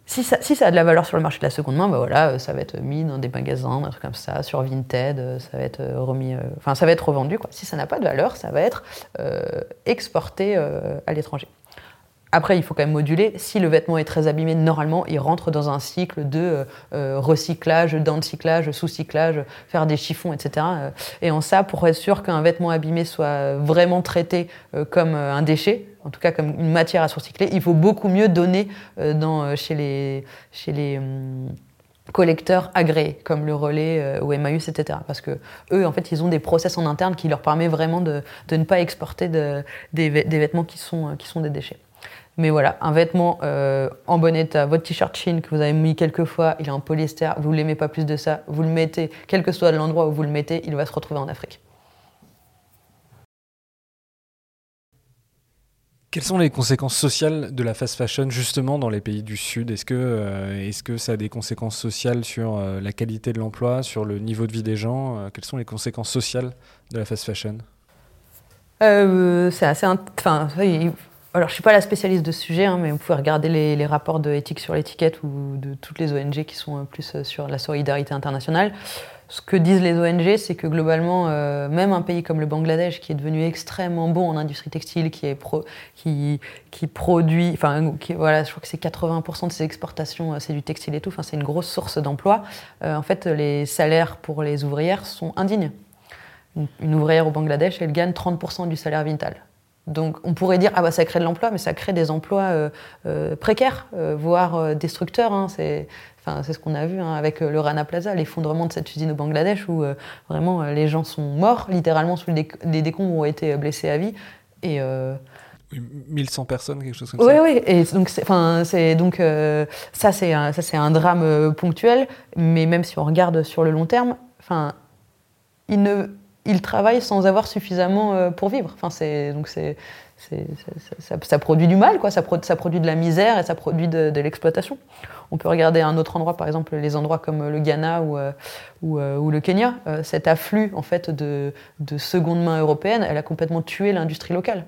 si ça, si ça, a de la valeur sur le marché de la seconde main, bah voilà, ça va être mis dans des magasins, un truc comme ça, sur Vinted, ça va être remis, enfin ça va être revendu. Si ça n'a pas de valeur, ça va être euh, exporté à l'étranger. Après, il faut quand même moduler. Si le vêtement est très abîmé, normalement, il rentre dans un cycle de euh, euh, recyclage, d'encyclage, sous-cyclage, faire des chiffons, etc. Et en ça, pour être sûr qu'un vêtement abîmé soit vraiment traité euh, comme un déchet, en tout cas comme une matière à surcycler, il faut beaucoup mieux donner dans, chez les, chez les hum, collecteurs agréés, comme le relais ou Emmaüs, etc. Parce que eux, en fait, ils ont des process en interne qui leur permettent vraiment de, ne pas exporter des, vêtements qui sont des déchets. Mais voilà, un vêtement euh, en bon état, votre t-shirt chine que vous avez mis quelques fois, il est en polyester, vous ne l'aimez pas plus de ça, vous le mettez, quel que soit l'endroit où vous le mettez, il va se retrouver en Afrique. Quelles sont les conséquences sociales de la fast fashion justement dans les pays du Sud? Est-ce que, euh, que ça a des conséquences sociales sur euh, la qualité de l'emploi, sur le niveau de vie des gens? Quelles sont les conséquences sociales de la fast fashion? C'est assez... Enfin, alors, je ne suis pas la spécialiste de ce sujet, hein, mais vous pouvez regarder les, rapports de éthique sur l'étiquette ou de toutes les ONG qui sont plus euh, sur la solidarité internationale. Ce que disent les ONG, c'est que globalement, euh, même un pays comme le Bangladesh, qui est devenu extrêmement bon en industrie textile, qui, est qui, qui produit, enfin, voilà, je crois que c'est 80% de ses exportations, euh, c'est du textile et tout, enfin, c'est une grosse source d'emploi. en fait, les salaires pour les ouvrières sont indignes. Une, ouvrière au Bangladesh, elle gagne 30% du salaire Vintal Donc on pourrait dire ah bah ça crée de l'emploi, mais ça crée des emplois précaires, voire destructeurs. Hein. c'est Enfin, c'est ce qu'on a vu hein, avec le Rana Plaza, l'effondrement de cette usine au Bangladesh où vraiment les gens sont morts littéralement sous les, décombres ont été blessés à vie. Et, 1100 personnes, quelque chose comme ça. Oui, oui. Et donc, c'est, donc euh, ça, c'est un, ça, c'est un drame euh, ponctuel, mais même si on regarde sur le long terme, enfin, il ne, il travaille sans avoir suffisamment euh, pour vivre. Enfin, c'est donc c'est, ça, produit du mal, quoi. Ça, produit de la misère et ça produit de, l'exploitation. On peut regarder un autre endroit, par exemple les endroits comme le Ghana ou, ou le Kenya. cet afflux en fait de, de seconde main européenne, elle a complètement tué l'industrie locale.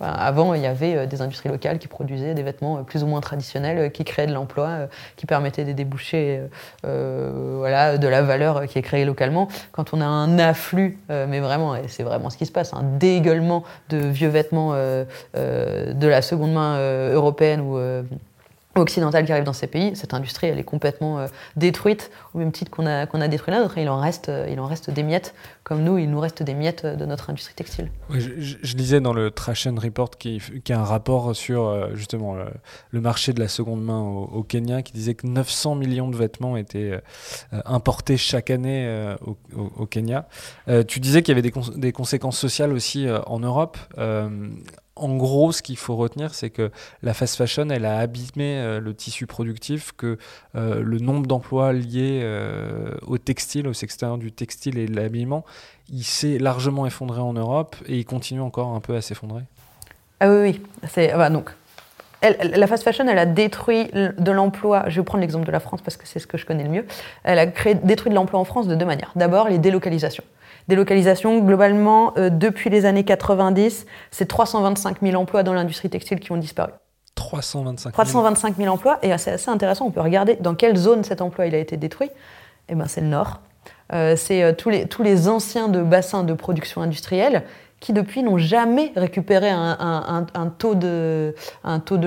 Avant, il y avait euh, des industries locales qui produisaient des vêtements euh, plus ou moins traditionnels, euh, qui créaient de l'emploi, qui permettaient des débouchés, voilà, de la valeur qui est créée localement. Quand on a un afflux, mais vraiment, et c'est vraiment ce qui se passe, un dégueulement de vieux vêtements de la seconde main européenne ou occidentale qui arrive dans ces pays, cette industrie elle est complètement euh, détruite au même titre qu'on a, a détruit la nôtre. Il en, reste, euh, il en reste des miettes, comme nous, il nous reste des miettes de notre industrie textile. je, lisais dans le Trash Report qui, qui, a un rapport sur euh, justement le, marché de la seconde main au, Kenya qui disait que 900 millions de vêtements étaient importés chaque année au, Kenya. tu disais qu'il y avait des, conséquences sociales aussi en Europe en gros, ce qu'il faut retenir, c'est que la fast fashion, elle a abîmé euh, le tissu productif, que euh, le nombre d'emplois liés euh, au textile, au secteur du textile et de l'habillement, il s'est largement effondré en Europe et il continue encore un peu à s'effondrer. Ah oui, oui. C'est, ah bah, donc, la fast fashion, elle a détruit de l'emploi. Je vais prendre l'exemple de la France parce que c'est ce que je connais le mieux. Elle a créé, détruit de l'emploi en France de deux manières. D'abord, les délocalisations. Délocalisation, globalement, euh, depuis les années 90, c'est 325 000 emplois dans l'industrie textile qui ont disparu. 325 000 325 000 emplois, et c'est assez intéressant, on peut regarder dans quelle zone cet emploi il a été détruit. Eh ben, c'est le nord. Euh, c'est euh, tous, les, tous les anciens de bassins de production industrielle qui depuis n'ont jamais récupéré un, taux de,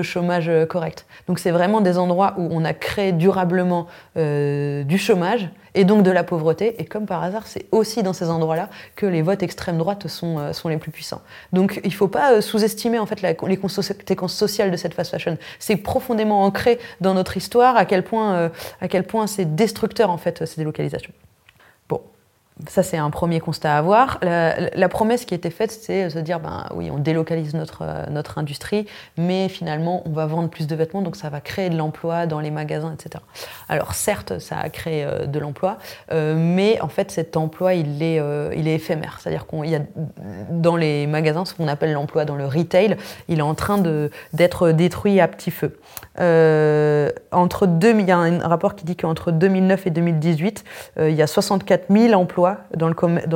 chômage correct. Donc c'est vraiment des endroits où on a créé durablement du chômage et donc de la pauvreté. Et comme par hasard, c'est aussi dans ces endroits-là que les votes extrême droite sont, euh, les plus puissants. Donc il ne faut pas euh, sous-estimer les conséquences sociales de cette fast fashion. C'est profondément ancré dans notre histoire à quel point, euh, c'est destructeur ces délocalisations. Ça, c'est un premier constat à avoir. La, promesse qui était faite, c'est de se dire, ben oui, on délocalise notre, euh, notre industrie, mais finalement, on va vendre plus de vêtements, donc ça va créer de l'emploi dans les magasins, etc. Alors certes, ça a créé euh, de l'emploi, euh, mais en fait, cet emploi, il est, il est éphémère. C'est-à-dire qu'il y a dans les magasins ce qu'on appelle l'emploi dans le retail, il est en train d'être détruit à petit feu. entre il y a un rapport qui dit qu'entre 2009 et 2018, il y a 64 000 emplois dans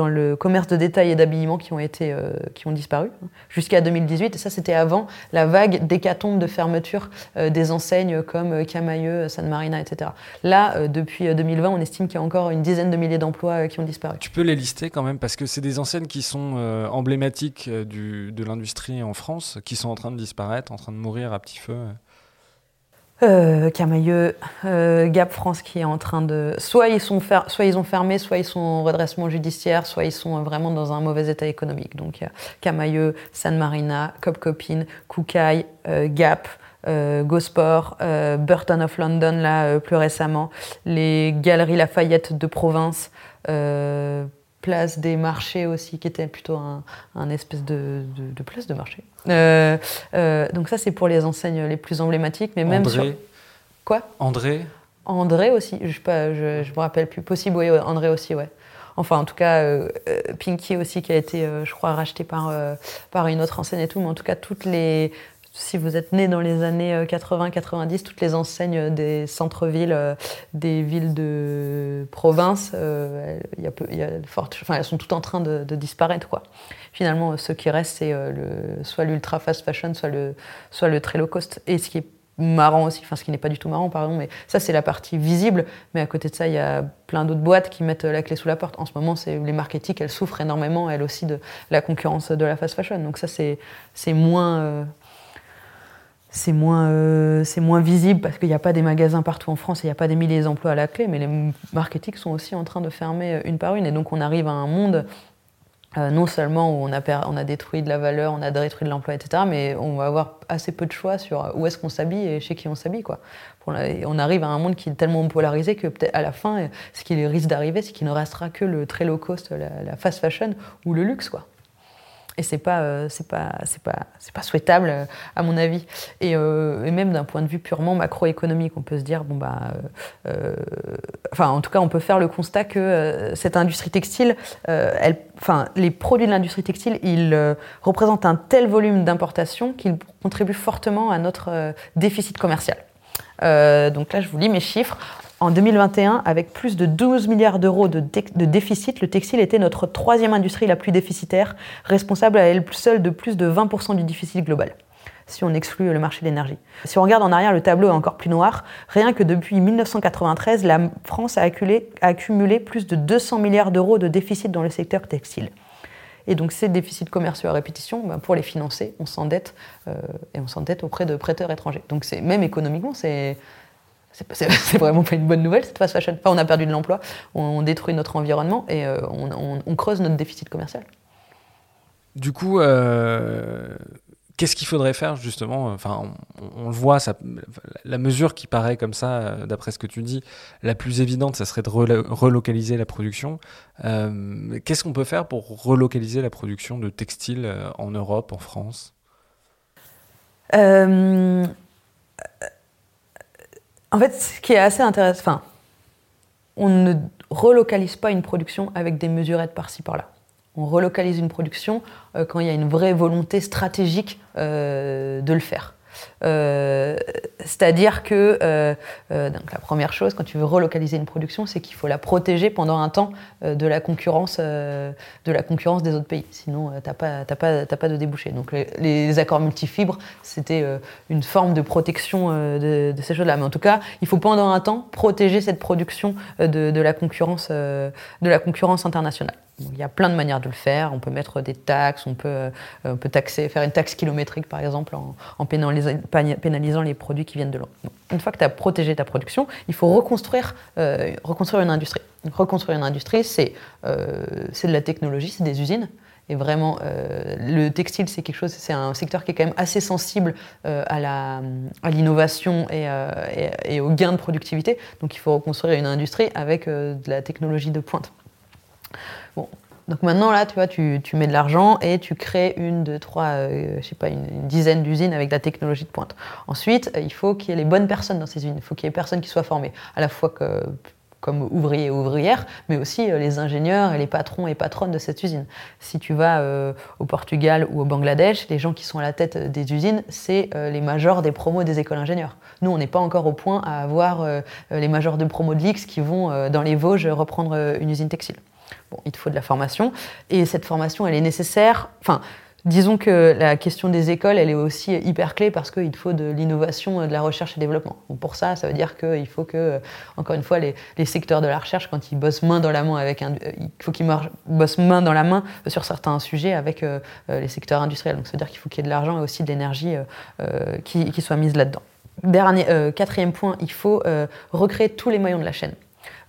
le, commerce de détail et d'habillement qui, ont euh, qui ont disparu jusqu'à 2018. Et ça, c'était avant la vague d'hécatombe de fermeture euh, des enseignes comme euh, Camailleux, San Marina, etc. Là, depuis 2020, on estime qu'il y a encore une dizaine de milliers d'emplois qui ont disparu. Tu peux les lister quand même parce que c'est des enseignes qui sont emblématiques de l'industrie en France, qui sont en train de disparaître, en train de mourir à petit feu euh, Camailleux, euh, Gap France qui est en train de... Soit ils, sont soit ils ont fermé, soit ils sont en redressement judiciaire, soit ils sont vraiment dans un mauvais état économique. Donc il a Camailleux, San Marina, Cop Copine, Koukaï, euh, Gap, euh, Gosport, euh, Burton of London là plus récemment, les Galeries Lafayette de province, place des marchés aussi, qui était plutôt un, espèce de, place de marché. Euh, euh, donc ça, c'est pour les enseignes les plus emblématiques, mais même André. sur... Quoi? André André aussi, je ne je, me rappelle plus. Possible, oui, André aussi, ouais. Enfin, en tout cas, euh, Pinky aussi, qui a été, je crois, racheté par, par une autre enseigne et tout, mais en tout cas, toutes les, si vous êtes né dans les années 80-90, euh, toutes les enseignes des centres-villes, euh, des villes de province, euh, elles sont toutes en train de, disparaître. Finalement, ce qui reste, c'est soit l'ultra fast fashion, soit le, soit le très low cost. Et ce qui est marrant aussi, enfin ce qui n'est pas du tout marrant pardon, mais ça c'est la partie visible, mais à côté de ça il y a plein d'autres boîtes qui mettent la clé sous la porte. En ce moment c'est les marketing, elles souffrent énormément elles aussi de la concurrence de la fast fashion, donc ça c'est moins c'est moins, euh, c'est moins visible parce qu'il n'y a pas des magasins partout en France il n'y a pas des milliers d'emplois à la clé, mais les marketing sont aussi en train de fermer une par une. Et donc on arrive à un monde non seulement où on a, on a détruit de la valeur, on a détruit de l'emploi, etc., mais on va avoir assez peu de choix sur où est-ce qu'on s'habille et chez qui on s'habille. Quoi. On arrive à un monde qui est tellement polarisé que peut-être à la fin, ce qui risque d'arriver, c'est qu'il ne restera que le très low cost, la, la fast fashion ou le luxe. Quoi et c'est pas euh, pas pas pas souhaitable euh, à mon avis. Euh, et, même d'un point de vue purement macroéconomique on peut se dire bon bah enfin en tout cas on peut faire le constat que cette industrie textile enfin les produits de l'industrie textile ils représentent un tel volume d'importation qu'ils contribuent fortement à notre déficit commercial. Donc là je vous lis mes chiffres en 2021, avec plus de 12 milliards d'euros de, déficit, le textile était notre troisième industrie la plus déficitaire, responsable à elle seule de plus de 20% du déficit global si on exclut le marché de l'énergie. Si on regarde en arrière, le tableau est encore plus noir. Rien que depuis 1993, la France a accumulé, plus de 200 milliards d'euros de déficit dans le secteur textile. Et donc ces déficits commerciaux à répétition, ben, pour les financer, on s'endette euh, et on s'endette auprès de prêteurs étrangers. Donc même économiquement, c'est c'est vraiment pas une bonne nouvelle cette fast fashion. on a perdu de l'emploi, on, détruit notre environnement et euh, on, creuse notre déficit commercial. Du coup, euh, qu'est-ce qu'il faudrait faire justement? Enfin, on, le voit, ça, la mesure qui paraît comme ça, euh, d'après ce que tu dis, la plus évidente, ça serait de relocaliser la production. Qu'est-ce qu'on peut faire pour relocaliser la production de textiles en Europe, en France? En fait, ce qui est assez intéressant, on ne relocalise pas une production avec des mesurettes par-ci par-là. On relocalise une production euh, quand il y a une vraie volonté stratégique euh, de le faire. Euh, c'est-à-dire que euh, euh, donc la première chose, quand tu veux relocaliser une production, c'est qu'il faut la protéger pendant un temps de, la concurrence, de la concurrence des autres pays. Sinon, tu n'as pas, pas, pas, de débouché. Donc les, accords multifibres, c'était une forme de protection de, ces choses-là. Mais en tout cas, il faut pendant un temps protéger cette production de, la, concurrence, de la concurrence internationale. Il y a plein de manières de le faire. On peut mettre des taxes, on peut, on peut taxer, faire une taxe kilométrique par exemple en, pénalisant les produits qui viennent de loin. Une fois que tu as protégé ta production, il faut reconstruire, euh, reconstruire une industrie. reconstruire une industrie, c'est euh, de la technologie, c'est des usines. Et vraiment, euh, le textile, c'est quelque chose, c'est un secteur qui est quand même assez sensible à l'innovation et, et, et, au gain de productivité. Donc, il faut reconstruire une industrie avec de la technologie de pointe. Bon, donc maintenant, là, tu vois, tu, mets de l'argent et tu crées une, deux, trois, euh, je sais pas, une, dizaine d'usines avec de la technologie de pointe. Ensuite, euh, il faut qu'il y ait les bonnes personnes dans ces usines. Il faut qu'il y ait personnes qui soient formées, à la fois comme ouvriers et ouvrières, mais aussi euh, les ingénieurs et les patrons et patronnes de cette usine. Si tu vas au Portugal ou au Bangladesh, les gens qui sont à la tête des usines, c'est les majors des promos des écoles ingénieurs. Nous, on n'est pas encore au point à avoir les majors de promos de l'X qui vont dans les Vosges reprendre une usine textile il te faut de la formation. Et cette formation, elle est nécessaire. Enfin, disons que la question des écoles, elle est aussi hyper clé parce qu'il faut de l'innovation, de la recherche et développement. pour ça, ça veut dire qu'il faut que, encore une fois, les, secteurs de la recherche, quand ils bossent main dans la main avec un, il faut qu'ils bossent main dans la main sur certains sujets avec euh, les secteurs industriels. Donc, ça veut dire qu'il faut qu'il y ait de l'argent et aussi de l'énergie euh, euh, qui, qui, soit mise là-dedans. Dernier, quatrième point, il faut recréer tous les maillons de la chaîne.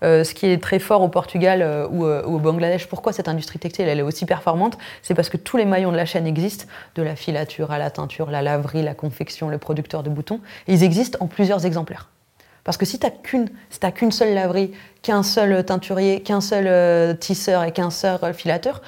Euh, ce qui est très fort au Portugal euh, euh, ou, au Bangladesh. Pourquoi cette industrie textile elle est aussi performante C'est parce que tous les maillons de la chaîne existent, de la filature à la teinture, la laverie, la confection, le producteur de boutons. ils existent en plusieurs exemplaires. Parce que si tu n'as qu'une seule laverie, qu'un seul teinturier, qu'un seul euh, tisseur et qu'un seul filateur,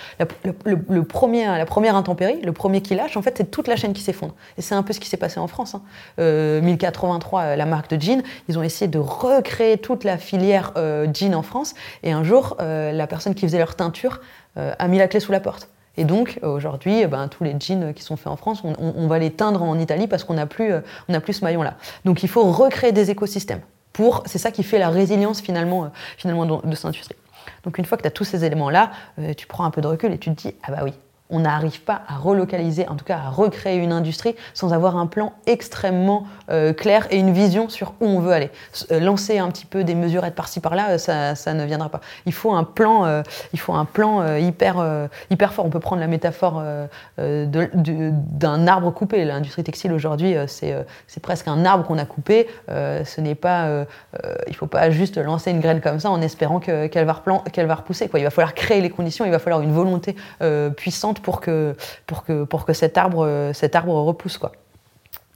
le, premier, la première intempérie, le premier qui lâche, en fait, c'est toute la chaîne qui s'effondre. Et c'est un peu ce qui s'est passé en France. 1083, hein. euh, la marque de jean, ils ont essayé de recréer toute la filière euh, jean en France. Et un jour, la personne qui faisait leur teinture a mis la clé sous la porte. Et donc aujourd'hui, eh ben, tous les jeans qui sont faits en France, on, va les teindre en Italie parce qu'on n'a plus, euh, plus ce maillon-là. Donc il faut recréer des écosystèmes. Pour, c'est ça qui fait la résilience finalement, euh, finalement de, cette industrie. Donc une fois que tu as tous ces éléments-là, euh, tu prends un peu de recul et tu te dis, ah bah oui, on n'arrive pas à relocaliser, en tout cas à recréer une industrie sans avoir un plan extrêmement euh, clair et une vision sur où on veut aller. Euh, lancer un petit peu des mesurettes par-ci par-là, euh, ça, ça, ne viendra pas. Il faut un plan, il faut un plan hyper, hyper fort. On peut prendre la métaphore d'un arbre coupé. L'industrie textile aujourd'hui, c'est presque un arbre qu'on a coupé. ce n'est pas, il faut pas juste lancer une graine comme ça en espérant qu'elle va, repousser. Il va falloir créer les conditions, il va falloir une volonté puissante pour que, pour que, pour que cet, arbre, cet arbre repousse. Quoi.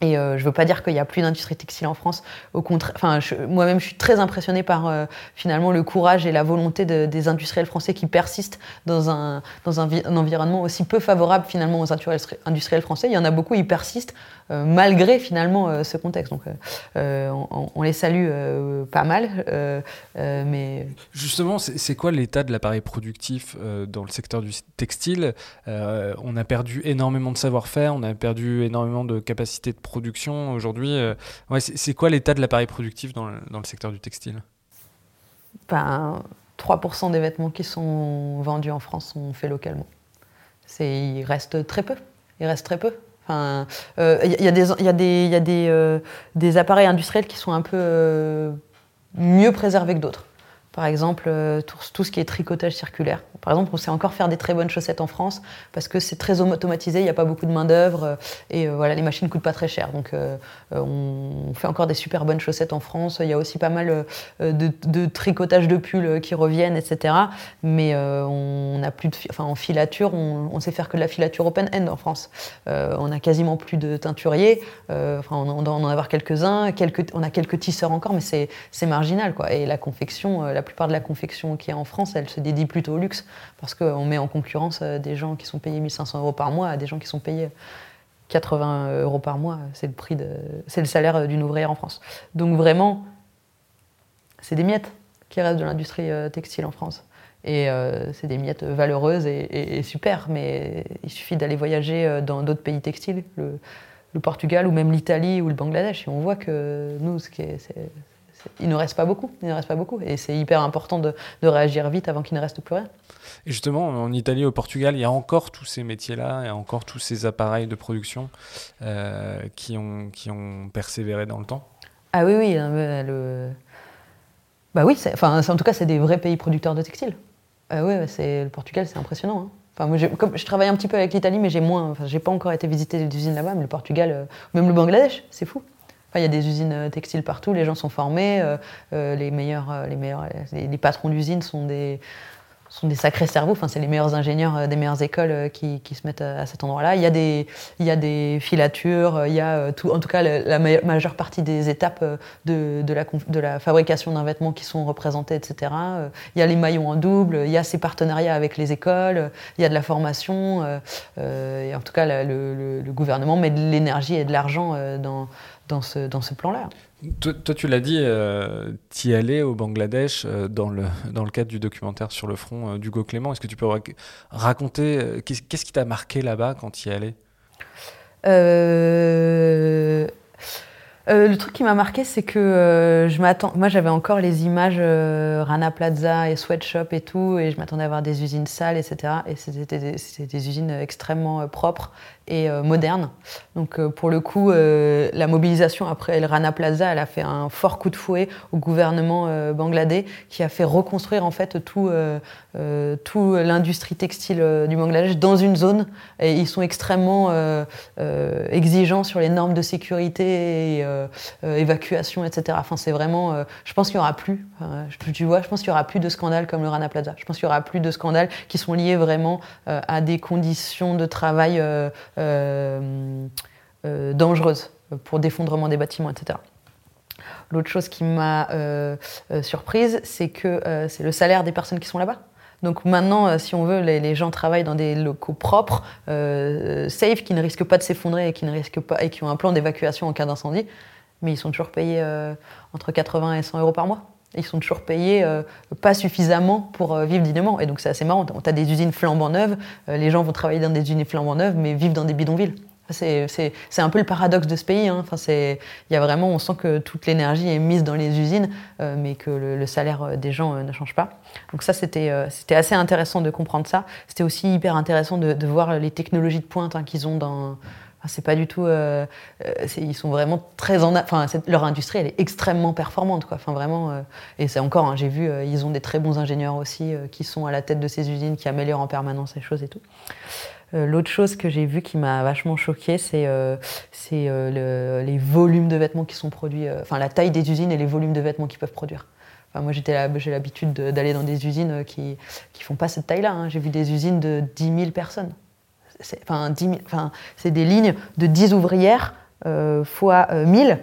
Et euh, je veux pas dire qu'il n'y a plus d'industrie textile en France. Au contraire, moi-même, je suis très impressionnée par euh, finalement le courage et la volonté des industriels français qui persistent dans un, dans un, environnement aussi peu favorable finalement aux industriels français. Il y en a beaucoup, ils persistent euh, malgré finalement ce contexte. Donc, on, on, les salue pas mal. mais justement, c'est quoi l'état de l'appareil productif dans le secteur du textile? On a perdu énormément de savoir-faire, on a perdu énormément de capacité de production aujourd'hui. Euh, ouais, c'est quoi l'état de l'appareil productif dans le, dans le, secteur du textile? Ben, 3% des vêtements qui sont vendus en France sont faits localement. Il reste très peu. Il reste très peu. Il euh, y, a des, euh, appareils industriels qui sont un peu mieux préservés que d'autres. Par exemple, tout, tout, ce qui est tricotage circulaire. Par exemple, on sait encore faire des très bonnes chaussettes en France parce que c'est très automatisé, il n'y a pas beaucoup de main-d'œuvre euh, et euh, voilà, les machines ne coûtent pas très cher. Donc, euh, on fait encore des super bonnes chaussettes en France. Il y a aussi pas mal de, tricotage de pulls qui reviennent, etc. Mais on n'a plus de. Enfin, en filature, on, sait faire que de la filature open-end en France. on n'a quasiment plus de teinturiers. enfin, on, doit en avoir quelques-uns. Quelques, on a quelques tisseurs encore, mais c'est marginal. Quoi. Et la confection, plupart de la confection qui est en France, elle se dédie plutôt au luxe parce qu'on met en concurrence euh, des gens qui sont payés 1500 euros par mois à des gens qui sont payés 80 euros par mois. C'est le prix c'est le salaire euh, d'une ouvrière en France. Donc vraiment, c'est des miettes qui restent de l'industrie euh, textile en France. Et c'est des miettes valeureuses et, super, mais il suffit d'aller voyager dans d'autres pays textiles, le, Portugal ou même l'Italie ou le Bangladesh, et on voit que nous, ce qui est, il ne reste pas beaucoup. Il ne reste pas beaucoup. Et c'est hyper important de, réagir vite avant qu'il ne reste plus rien. Et justement, en Italie, au Portugal, il y a encore tous ces métiers-là, il y a encore tous ces appareils de production euh, qui, ont, qui ont persévéré dans le temps. Ah oui, oui. Le... Bah oui, enfin, en tout cas, c'est des vrais pays producteurs de textiles. Ah oui, c'est, le Portugal, c'est impressionnant. Hein. Enfin, moi, comme, je travaille un petit peu avec l'Italie, mais j'ai moins. Enfin, j'ai pas encore été visiter des usines là-bas, mais le Portugal, euh, même le Bangladesh, c'est fou il y a des usines euh, textiles partout, les gens sont formés, euh, euh, les meilleurs, les meilleurs, les patrons d'usines sont des, sont des sacrés cerveaux. Enfin, c'est les meilleurs ingénieurs des meilleures écoles qui, qui se mettent à, cet endroit-là. Il y a des, il y a des filatures, il y a tout, en tout cas la, majeure partie des étapes de, de, la, fabrication d'un vêtement qui sont représentées, etc. Il y a les maillons en double, il y a ces partenariats avec les écoles, il y a de la formation. et en tout cas, le gouvernement met de l'énergie et de l'argent dans, dans ce, dans ce plan-là. Toi, tu l'as dit, euh, tu y allais au Bangladesh euh, dans, le, dans le cadre du documentaire sur le front euh, d'Hugo Clément. Est-ce que tu peux raconter euh, qu'est-ce qui t'a marqué là-bas quand tu y allais le truc qui m'a marqué, c'est que je m'attends. Moi, j'avais encore les images Rana Plaza et Sweatshop et tout, et je m'attendais à voir des usines sales, etc. Et c'était des, des, usines extrêmement propres et euh, moderne. Donc euh, pour le coup, euh, la mobilisation après El Rana Plaza, elle a fait un fort coup de fouet au gouvernement bangladais qui a fait reconstruire en fait tout, l'industrie textile du Bangladesh dans une zone. Et ils sont extrêmement exigeants sur les normes de sécurité, et, évacuation, etc. Enfin c'est vraiment, je pense qu'il y aura plus. tu vois, je pense qu'il y aura plus de scandales comme le Rana Plaza. Je pense qu'il y aura plus de scandales qui sont liés vraiment à des conditions de travail dangereuses pour d'effondrement des bâtiments, etc. L'autre chose qui m'a euh, surprise, c'est que c'est le salaire des personnes qui sont là-bas. Donc maintenant, si on veut, les, gens travaillent dans des locaux propres, safe, qui ne risquent pas de s'effondrer et qui ne risquent pas et qui ont un plan d'évacuation en cas d'incendie, mais ils sont toujours payés entre 80 et 100 euros par mois. Ils sont toujours payés pas suffisamment pour vivre dignement. Et donc c'est assez marrant. On a des usines flambant neuves, les gens vont travailler dans des usines flambant neuves, mais vivent dans des bidonvilles. C'est un peu le paradoxe de ce pays. Hein. Enfin, il y a vraiment, on sent que toute l'énergie est mise dans les usines, euh, mais que le, salaire des gens ne change pas. Donc ça, c'était assez intéressant de comprendre ça. C'était aussi hyper intéressant de, voir les technologies de pointe hein, qu'ils ont dans c'est pas du tout. Euh, euh, ils sont vraiment très en. Enfin, leur industrie, elle est extrêmement performante, quoi. Enfin, vraiment. Euh, et c'est encore. Hein, j'ai vu, ils ont des très bons ingénieurs aussi qui sont à la tête de ces usines, qui améliorent en permanence les choses et tout. L'autre chose que j'ai vu qui m'a vachement choquée, c'est les volumes de vêtements qui sont produits. Enfin, la taille des usines et les volumes de vêtements qu'ils peuvent produire. Enfin, moi, j'ai l'habitude d'aller dans des usines qui qui font pas cette taille-là. Hein. J'ai vu des usines de 10 000 personnes c'est des lignes de 10 ouvrières euh, fois 1000 euh,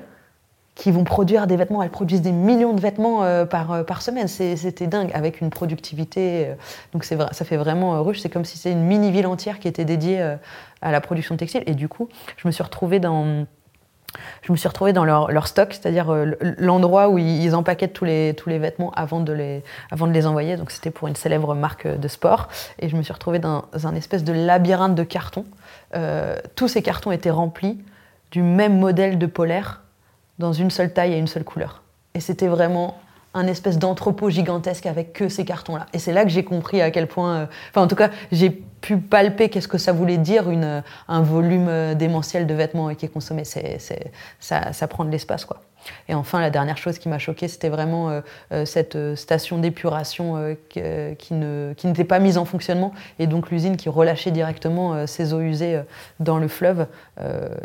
qui vont produire des vêtements. Elles produisent des millions de vêtements euh, par, semaine. C'était dingue, avec une productivité. donc ça fait vraiment ruche. C'est comme si c'était une mini-ville entière qui était dédiée à la production textile. Et du coup, je me suis retrouvée dans je me suis retrouvée dans leur, stock, c'est-à-dire euh, l'endroit où ils empaquettent tous les, tous les vêtements avant de les, avant de les envoyer. Donc c'était pour une célèbre marque de sport. Et je me suis retrouvée dans un espèce de labyrinthe de cartons. Euh, tous ces cartons étaient remplis du même modèle de polaire dans une seule taille et une seule couleur. Et c'était vraiment un espèce d'entrepôt gigantesque avec que ces cartons-là. Et c'est là que j'ai compris à quel point, euh, enfin en tout cas, j'ai pu palper qu'est-ce que ça voulait dire une, un volume euh, démentiel de vêtements qui est consommé. C'est, ça, ça prend de l'espace, quoi. Et enfin, la dernière chose qui m'a choquée, c'était vraiment euh, euh, cette euh, station d'épuration qui, n'était pas mise en fonctionnement, et donc l'usine qui relâchait directement ses eaux usées dans le fleuve.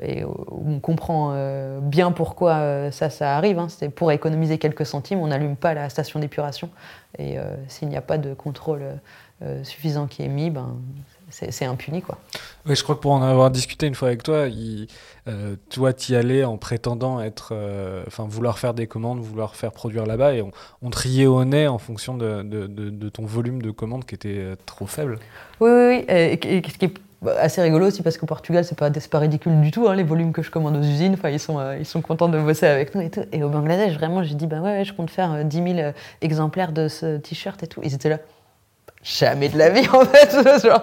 et on comprend bien pourquoi ça, ça arrive. Hein. Pour économiser quelques centimes, on n'allume pas la station d'épuration. Et s'il n'y a pas de contrôle suffisant qui est mis, ben, c'est impuni. Quoi. Oui, je crois que pour en avoir discuté une fois avec toi, il, euh, toi, y allais en prétendant être, euh, enfin, vouloir faire des commandes, vouloir faire produire là-bas, et on, on, triait au nez en fonction de, de, de, ton volume de commandes qui était euh, trop faible. Oui, oui, oui. Et, est assez rigolo aussi parce qu'au Portugal, c'est pas, pas ridicule du tout, hein, les volumes que je commande aux usines. Enfin, ils sont, euh, ils sont contents de bosser avec nous et tout. Et au Bangladesh, vraiment, j'ai dit, bah ouais, ouais, je compte faire 10 000 exemplaires de ce t-shirt et tout. Ils étaient là jamais de la vie en fait genre,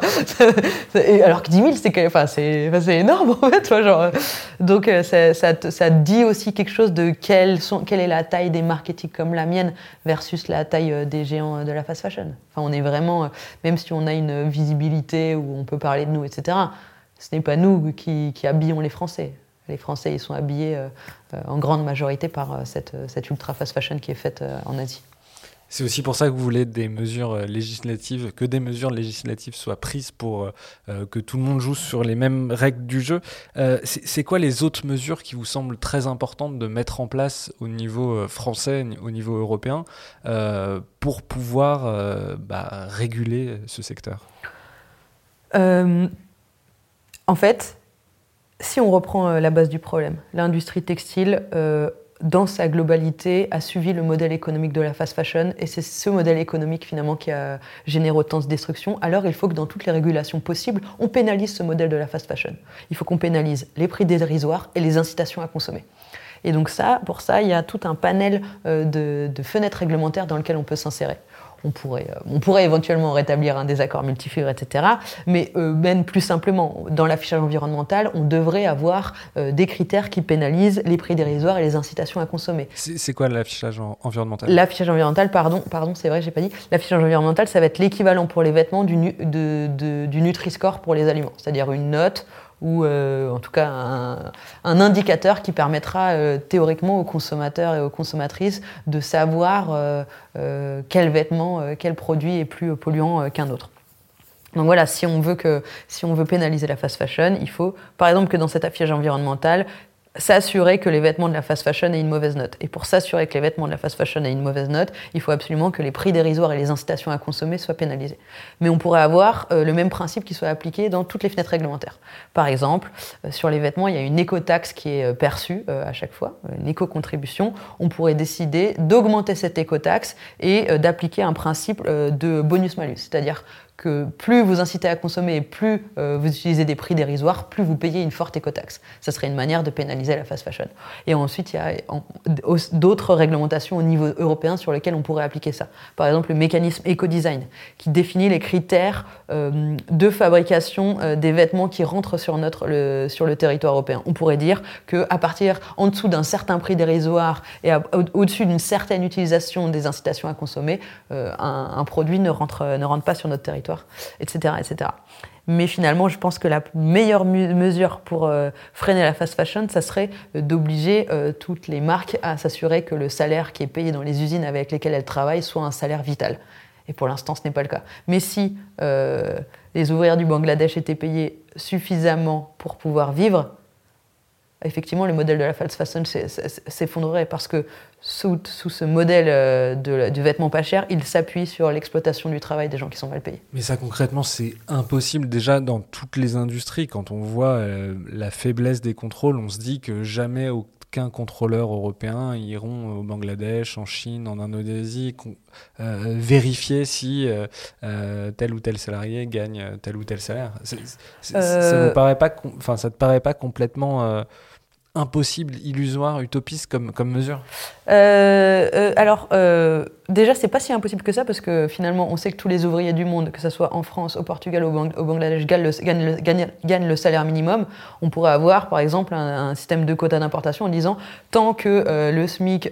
alors que 10 000 c'est enfin, c'est énorme en fait genre, donc euh, ça, ça, ça, dit aussi quelque chose de quelle, sont, quelle est la taille des marketing comme la mienne versus la taille euh, des géants euh, de la fast fashion. Enfin on est vraiment même si on a une visibilité où on peut parler de nous etc ce n'est pas nous qui, qui, habillons les Français. Les Français ils sont habillés en grande majorité par cette, cette ultra fast fashion qui est faite en Asie c'est aussi pour ça que vous voulez des mesures euh, législatives, que des mesures législatives soient prises pour euh, euh, que tout le monde joue sur les mêmes règles du jeu. c'est quoi les autres mesures qui vous semblent très importantes de mettre en place au niveau français, au niveau européen, pour pouvoir bah, réguler ce secteur? En fait, si on reprend la base du problème, l'industrie textile dans sa globalité, a suivi le modèle économique de la fast fashion. Et c'est ce modèle économique, finalement, qui a généré autant de destruction. Alors, il faut que dans toutes les régulations possibles, on pénalise ce modèle de la fast fashion. Il faut qu'on pénalise les prix dérisoires et les incitations à consommer. Et donc ça, pour ça, il y a tout un panel euh, de, de fenêtres réglementaires dans lequel on peut s'insérer on pourrait, euh, on pourrait éventuellement rétablir un désaccord multifigure, etc. Mais euh, même plus simplement, dans l'affichage environnemental, on devrait avoir euh, des critères qui pénalisent les prix dérisoires et les incitations à consommer. C'est quoi l'affichage environnemental? L'affichage environnemental, pardon, pardon, c'est vrai, j'ai pas dit. L'affichage environnemental, ça va être l'équivalent pour les vêtements du, du Nutri-Score pour les aliments, c'est-à-dire une note ou euh, en tout cas un, indicateur qui permettra euh, théoriquement aux consommateurs et aux consommatrices de savoir euh, quel vêtement, quel produit est plus polluant qu'un autre. Donc voilà, si on, veut que, si on veut pénaliser la fast fashion, il faut par exemple que dans cet affichage environnemental, s'assurer que les vêtements de la fast fashion aient une mauvaise note. Et pour s'assurer que les vêtements de la fast fashion aient une mauvaise note, il faut absolument que les prix dérisoires et les incitations à consommer soient pénalisés. Mais on pourrait avoir euh, le même principe qui soit appliqué dans toutes les fenêtres réglementaires. Par exemple, euh, sur les vêtements, il y a une écotaxe qui est euh, perçue à chaque fois, une éco-contribution. On pourrait décider d'augmenter cette écotaxe et d'appliquer un principe de bonus-malus. C'est-à-dire que plus vous incitez à consommer et plus euh, vous utilisez des prix dérisoires, plus vous payez une forte écotaxe. Ça serait une manière de pénaliser la fast fashion. Et ensuite, il y a d'autres réglementations au niveau européen sur lesquelles on pourrait appliquer ça. Par exemple, le mécanisme éco-design, qui définit les critères euh, de fabrication euh, des vêtements qui rentrent sur, notre, le, sur le territoire européen. On pourrait dire qu'à partir, en dessous d'un certain prix dérisoire et au-dessus d'une certaine utilisation des incitations à consommer, un, produit ne rentre, ne rentre pas sur notre territoire etc., etc. Mais finalement, je pense que la meilleure mesure pour euh, freiner la fast fashion, ça serait euh, d'obliger euh, toutes les marques à s'assurer que le salaire qui est payé dans les usines avec lesquelles elles travaillent soit un salaire vital. Et pour l'instant, ce n'est pas le cas. Mais si les ouvrières du Bangladesh étaient payées suffisamment pour pouvoir vivre, effectivement, le modèle de la fast fashion s'effondrerait parce que sous, ce modèle euh, du vêtement pas cher, il s'appuie sur l'exploitation du travail des gens qui sont mal payés. Mais ça, concrètement, c'est impossible déjà dans toutes les industries. Quand on voit euh, la faiblesse des contrôles, on se dit que jamais aucun contrôleur européen iront au Bangladesh, en Chine, en Indonésie, euh, vérifier si tel ou tel salarié gagne tel ou tel salaire. ça ne paraît pas, enfin, ça te paraît pas complètement impossible, illusoire, utopiste comme, mesure euh, euh, Alors, euh, déjà, c'est pas si impossible que ça, parce que finalement, on sait que tous les ouvriers du monde, que ce soit en France, au Portugal, au, au Bangladesh, gagnent le, le, salaire minimum. On pourrait avoir, par exemple, un, système de quotas d'importation en disant tant que le SMIC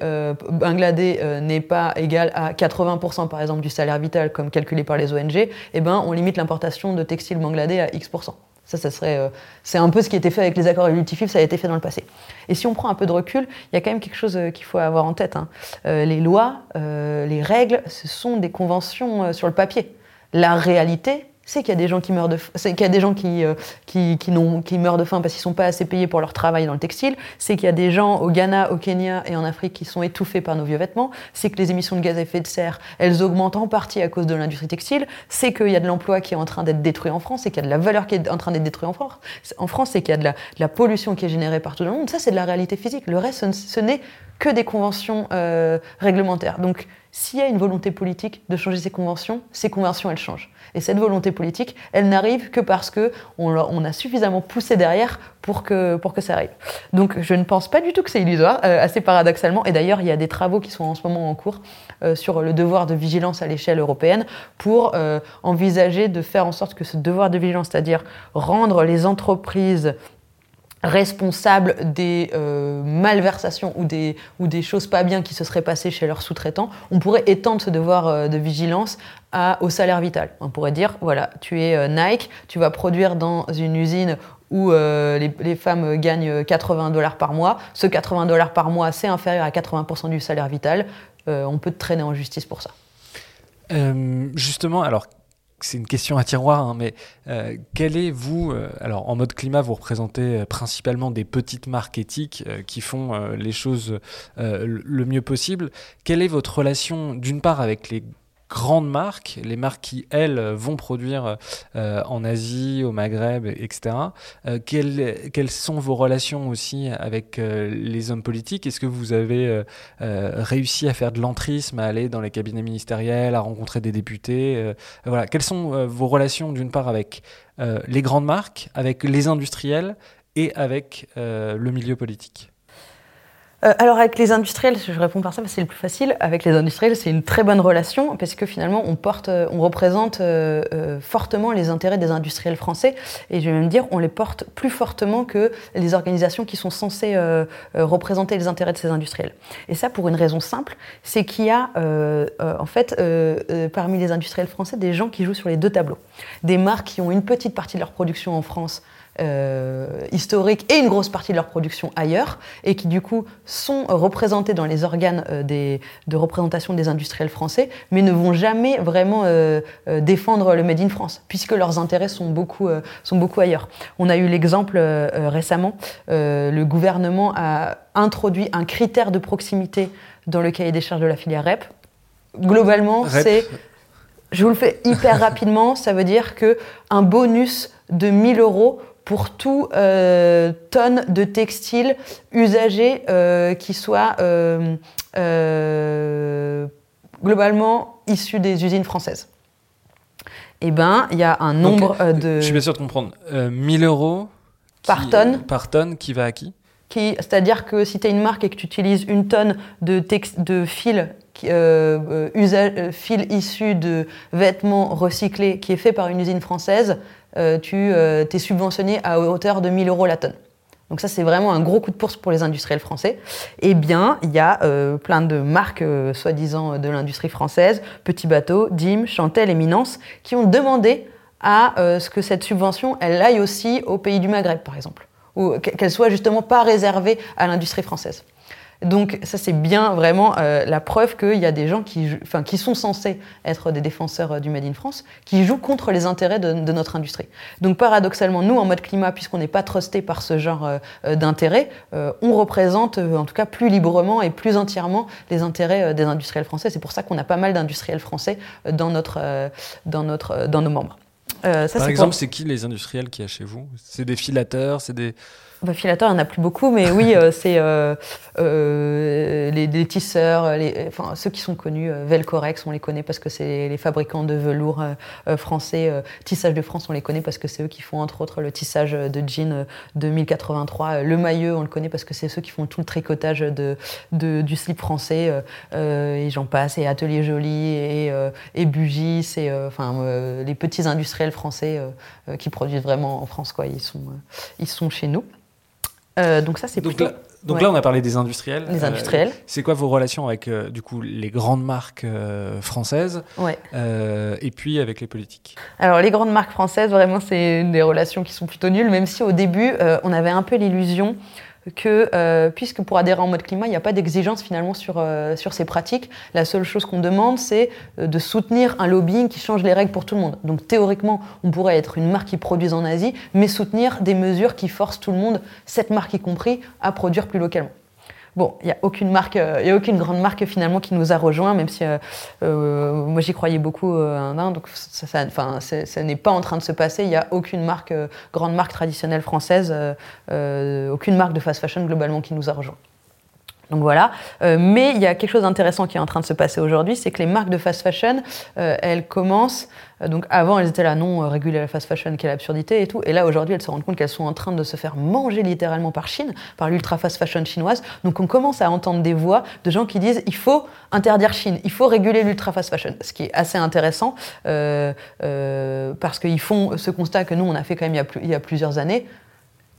bangladais n'est pas égal à 80%, par exemple, du salaire vital, comme calculé par les ONG, eh ben, on limite l'importation de textiles bangladais à X%. Ça, ça serait, euh, c'est un peu ce qui a été fait avec les accords évolutifs, ça a été fait dans le passé. Et si on prend un peu de recul, il y a quand même quelque chose euh, qu'il faut avoir en tête. Hein. Euh, les lois, les règles, ce sont des conventions sur le papier. La réalité, c'est qu'il y a des gens qui meurent de, qu'il y a des gens qui, euh, qui, qui, meurent de faim parce qu'ils sont pas assez payés pour leur travail dans le textile. C'est qu'il y a des gens au Ghana, au Kenya et en Afrique qui sont étouffés par nos vieux vêtements. C'est que les émissions de gaz à effet de serre, elles augmentent en partie à cause de l'industrie textile. C'est qu'il y a de l'emploi qui est en train d'être détruit en France. C'est qu'il y a de la valeur qui est en train d'être détruite en France. En France, c'est qu'il y a de la, de la, pollution qui est générée partout dans le monde. Ça, c'est de la réalité physique. Le reste, ce, n'est que des conventions euh, réglementaires. Donc, s'il y a une volonté politique de changer ces conventions, ces conventions, elles changent. Et cette volonté politique, elle n'arrive que parce qu'on on a suffisamment poussé derrière pour que, pour que ça arrive. Donc je ne pense pas du tout que c'est illusoire, euh, assez paradoxalement. Et d'ailleurs, il y a des travaux qui sont en ce moment en cours euh, sur le devoir de vigilance à l'échelle européenne pour euh, envisager de faire en sorte que ce devoir de vigilance, c'est-à-dire rendre les entreprises responsables des malversations ou des, ou des choses pas bien qui se seraient passées chez leurs sous-traitants, on pourrait étendre ce devoir de vigilance au salaire vital. On pourrait dire, voilà, tu es euh, Nike, tu vas produire dans une usine où euh, les, femmes gagnent 80 dollars par mois. Ce 80 dollars par mois, c'est inférieur à 80% du salaire vital. Euh, on peut te traîner en justice pour ça. justement, alors c'est une question à tiroir, hein, mais quel est vous, alors en mode climat, vous représentez principalement des petites marques éthiques qui font les choses le mieux possible. Quelle est votre relation d'une part avec les grandes marques, les marques qui, elles, vont produire euh, en Asie, au Maghreb, etc. Euh, quelles, sont vos relations aussi avec euh, les hommes politiques? Est-ce que vous avez réussi à faire de l'entrisme, à aller dans les cabinets ministériels, à rencontrer des députés Voilà. Quelles sont vos relations, d'une part, avec les grandes marques, avec les industriels et avec le milieu politique? Euh, alors avec les industriels, je réponds par ça parce que c'est le plus facile. Avec les industriels, c'est une très bonne relation parce que finalement, on porte, euh, on représente euh, fortement les intérêts des industriels français et je vais même dire, on les porte plus fortement que les organisations qui sont censées représenter les intérêts de ces industriels. Et ça pour une raison simple, c'est qu'il y a en fait parmi les industriels français des gens qui jouent sur les deux tableaux, des marques qui ont une petite partie de leur production en France euh, historique et une grosse partie de leur production ailleurs, et qui du coup sont représentés dans les organes euh, des, de représentation des industriels français, mais ne vont jamais vraiment euh, défendre le Made in France, puisque leurs intérêts sont beaucoup, sont beaucoup ailleurs. On a eu l'exemple récemment, le gouvernement a introduit un critère de proximité dans le cahier des charges de la filière REP. Globalement, c'est je vous le fais hyper rapidement, ça veut dire que un bonus de 1000 euros pour tout euh, tonne de textile usagé euh, qui soit euh, globalement issu des usines françaises. eh ben, il y a un nombre de... Je suis bien sûr de comprendre. 1000 euros par tonne. Par tonne qui va à qui? C'est-à-dire que si tu as une marque et que tu utilises une tonne de, de fil, euh, euh, fil issu de vêtements recyclés qui est fait par une usine française, euh, tu es subventionné à hauteur de 1000 euros la tonne. Donc ça, c'est vraiment un gros coup de pouce pour les industriels français. Eh bien, il y a plein de marques, soi-disant, de l'industrie française, Petit Bateau, Dim, Chantel, Éminence, qui ont demandé à ce que cette subvention, elle aille aussi aux pays du Maghreb, par exemple ou qu'elle soit justement pas réservée à l'industrie française. Donc ça c'est bien vraiment euh, la preuve qu'il y a des gens qui, enfin, qui sont censés être des défenseurs euh, du Made in France, qui jouent contre les intérêts de, notre industrie. Donc paradoxalement, nous en mode climat, puisqu'on n'est pas trusté par ce genre euh, d'intérêts, on représente en tout cas plus librement et plus entièrement les intérêts des industriels français. C'est pour ça qu'on a pas mal d'industriels français dans, notre, dans, notre, dans nos membres. Euh, Par exemple, c'est qui les industriels qui y a chez vous? C'est des filateurs C'est des bah, filateur, il n'y en a plus beaucoup, mais oui, euh, c'est euh, les, tisseurs, les, enfin, ceux qui sont connus. Velcorex, on les connaît parce que c'est les fabricants de velours français. Tissage de France, on les connaît parce que c'est eux qui font entre autres le tissage de jeans de 1083. Le maillot, on le connaît parce que c'est ceux qui font tout le tricotage de, du slip français. et j'en passe, et Atelier Joli, et, et Bugis, et enfin, les petits industriels français qui produisent vraiment en France. Quoi. Ils, sont, ils sont chez nous. Euh, donc ça, c'est plutôt... Là, donc là, on a parlé des industriels. Les euh, industriels. c'est quoi vos relations avec euh, du coup les grandes marques françaises ouais. et puis avec les politiques? Alors les grandes marques françaises, vraiment, c'est des relations qui sont plutôt nulles, même si au début, on avait un peu l'illusion que, euh, puisque pour adhérer en mode climat, il n'y a pas d'exigence finalement sur, euh, sur ces pratiques, la seule chose qu'on demande, c'est euh, de soutenir un lobbying qui change les règles pour tout le monde. Donc théoriquement, on pourrait être une marque qui produise en Asie, mais soutenir des mesures qui forcent tout le monde, cette marque y compris, à produire plus localement. Bon, il n'y a aucune marque, euh, il a aucune grande marque finalement qui nous a rejoint, même si euh, euh, moi j'y croyais beaucoup un donc ça, ça, n'est pas en train de se passer. Il n'y a aucune marque, grande marque traditionnelle française, aucune marque de fast fashion globalement qui nous a rejoint. Donc voilà. mais il y a quelque chose d'intéressant qui est en train de se passer aujourd'hui, c'est que les marques de fast fashion, elles commencent euh, donc avant, elles étaient là, non, euh, réguler la fast fashion, quelle absurdité et tout. Et là, aujourd'hui, elles se rendent compte qu'elles sont en train de se faire manger littéralement par Chine, par l'ultra fast fashion chinoise. Donc on commence à entendre des voix de gens qui disent il faut interdire Chine, il faut réguler l'ultra fast fashion. Ce qui est assez intéressant euh, parce qu'ils font ce constat que nous, on a fait quand même il y a plusieurs années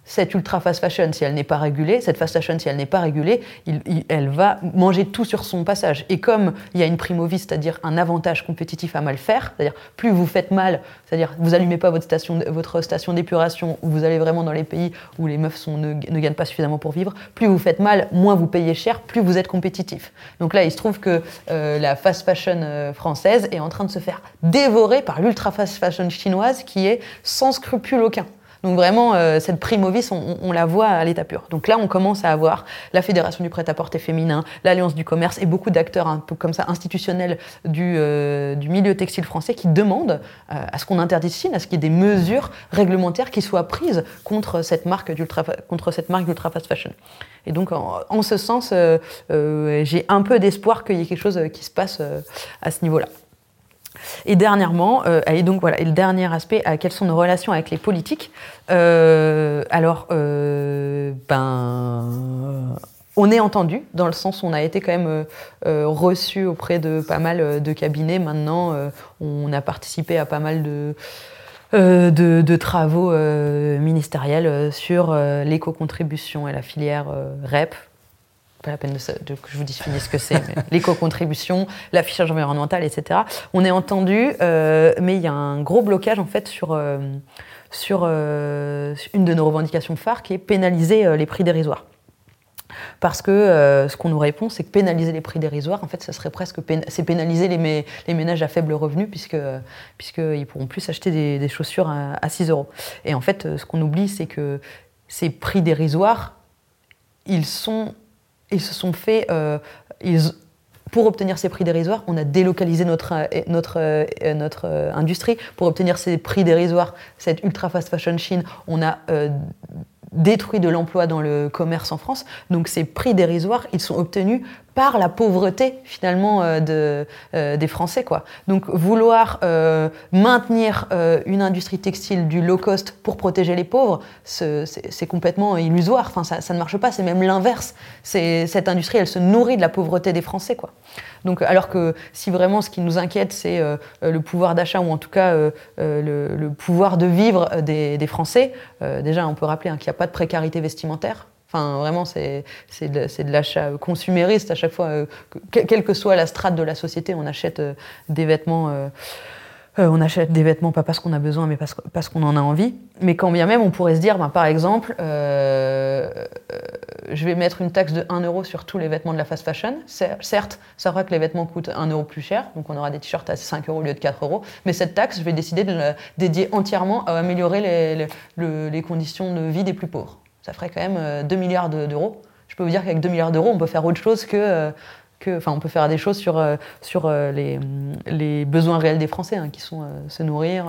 cette ultra fast fashion, si elle n'est pas régulée, elle va manger tout sur son passage. Et comme il y a une primo-vie, c'est-à-dire un avantage compétitif à mal faire, c'est-à-dire plus vous faites mal, c'est-à-dire vous allumez pas votre station, votre station d'épuration, ou vous allez vraiment dans les pays où les meufs ne, gagnent pas suffisamment pour vivre, plus vous faites mal, moins vous payez cher, plus vous êtes compétitif. Donc là, il se trouve que euh, la fast fashion euh, française est en train de se faire dévorer par l'ultra fast fashion chinoise qui est sans scrupule aucun. Donc vraiment, euh, cette primovis, on, on, la voit à l'état pur. Donc là, on commence à avoir la Fédération du prêt-à-porter féminin, l'Alliance du commerce et beaucoup d'acteurs un peu comme ça institutionnels du, euh, du milieu textile français qui demandent euh, à ce qu'on interdise Chine, à ce qu'il y ait des mesures réglementaires qui soient prises contre cette marque d'ultra contre cette marque d'ultra fast fashion. Et donc, en, en ce sens, j'ai un peu d'espoir qu'il y ait quelque chose qui se passe à ce niveau-là. Et dernièrement, euh, et donc voilà, et le dernier aspect, euh, quelles sont nos relations avec les politiques? Euh, Alors, ben, on est entendu dans le sens où on a été quand même reçu auprès de pas mal de cabinets. Maintenant, on a participé à pas mal de, travaux ministériels sur l'éco-contribution et la filière REP, pas la peine de, que je vous définisse ce que c'est, l'éco-contribution, l'affichage environnemental, etc. On est entendu, euh, mais il y a un gros blocage en fait sur, euh, sur euh, une de nos revendications phares qui est pénaliser les prix dérisoires. Parce que ce qu'on nous répond, c'est que pénaliser les prix dérisoires, en fait, ça serait presque c'est pénaliser les, les, ménages à faible revenu, puisqu'ils pourront plus acheter des, chaussures à, à 6 euros. Et en fait, ce qu'on oublie, c'est que ces prix dérisoires, ils sont ils se sont fait. Euh, pour obtenir ces prix dérisoires, on a délocalisé notre, euh, notre, euh, notre industrie. Pour obtenir ces prix dérisoires, cette ultra fast fashion Chine, on a détruit de l'emploi dans le commerce en France. Donc ces prix dérisoires, ils sont obtenus par la pauvreté finalement de, des Français. Quoi. Donc vouloir maintenir une industrie textile du low cost pour protéger les pauvres, c'est complètement illusoire. Enfin, ça, ne marche pas, c'est même l'inverse. Cette industrie, elle se nourrit de la pauvreté des Français. Quoi. Donc, alors que si vraiment ce qui nous inquiète, c'est euh, euh, le pouvoir d'achat ou en tout cas euh, le, pouvoir de vivre des, Français, déjà on peut rappeler hein, qu'il n'y a pas de précarité vestimentaire. Enfin, vraiment, c'est de, de l'achat consumériste à chaque fois. quelle que soit la strate de la société, on achète des vêtements euh, on achète des vêtements pas parce qu'on a besoin, mais parce, qu'on en a envie. Mais quand bien même, on pourrait se dire, ben, par exemple, euh, euh, je vais mettre une taxe de 1 euro sur tous les vêtements de la fast fashion. Certes, ça fera que les vêtements coûtent 1 euro plus cher, donc on aura des t-shirts à 5 euros au lieu de 4 euros. Mais cette taxe, je vais décider de la dédier entièrement à améliorer les, conditions de vie des plus pauvres. Ça ferait quand même 2 milliards d'euros. Je peux vous dire qu'avec 2 milliards d'euros, on peut faire autre chose que enfin, on peut faire des choses sur, euh, euh, les, besoins réels des Français, hein, qui sont euh, se nourrir,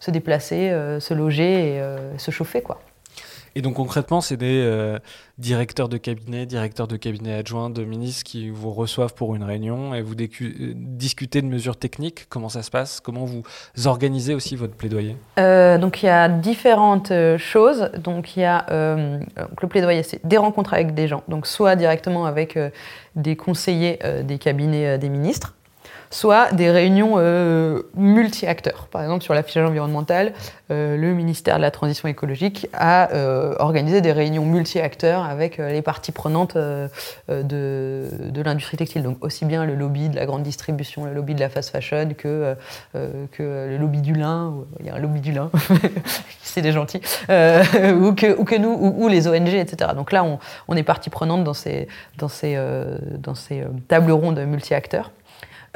se déplacer, se loger et se chauffer, quoi. Et donc concrètement, c'est des euh, directeurs de cabinet, directeurs de cabinet adjoints, de ministres qui vous reçoivent pour une réunion et vous euh, discutez de mesures techniques. Comment ça se passe? Comment vous organisez aussi votre plaidoyer? Euh, Donc il y a différentes choses. Donc il y a le plaidoyer, c'est des rencontres avec des gens. Donc soit directement avec des conseillers des cabinets des ministres soit des réunions euh, multi-acteurs. Par exemple, sur l'affichage environnemental, euh, le ministère de la Transition écologique a euh, organisé des réunions multi-acteurs avec les parties prenantes de, de l'industrie textile. Donc aussi bien le lobby de la grande distribution, le lobby de la fast fashion que, le lobby du lin. Il y a un lobby du lin, c'est des gentils. ou, que, ou que nous, ou, les ONG, etc. Donc là, on, on est partie prenante dans ces, dans ces, dans ces tables rondes multi-acteurs.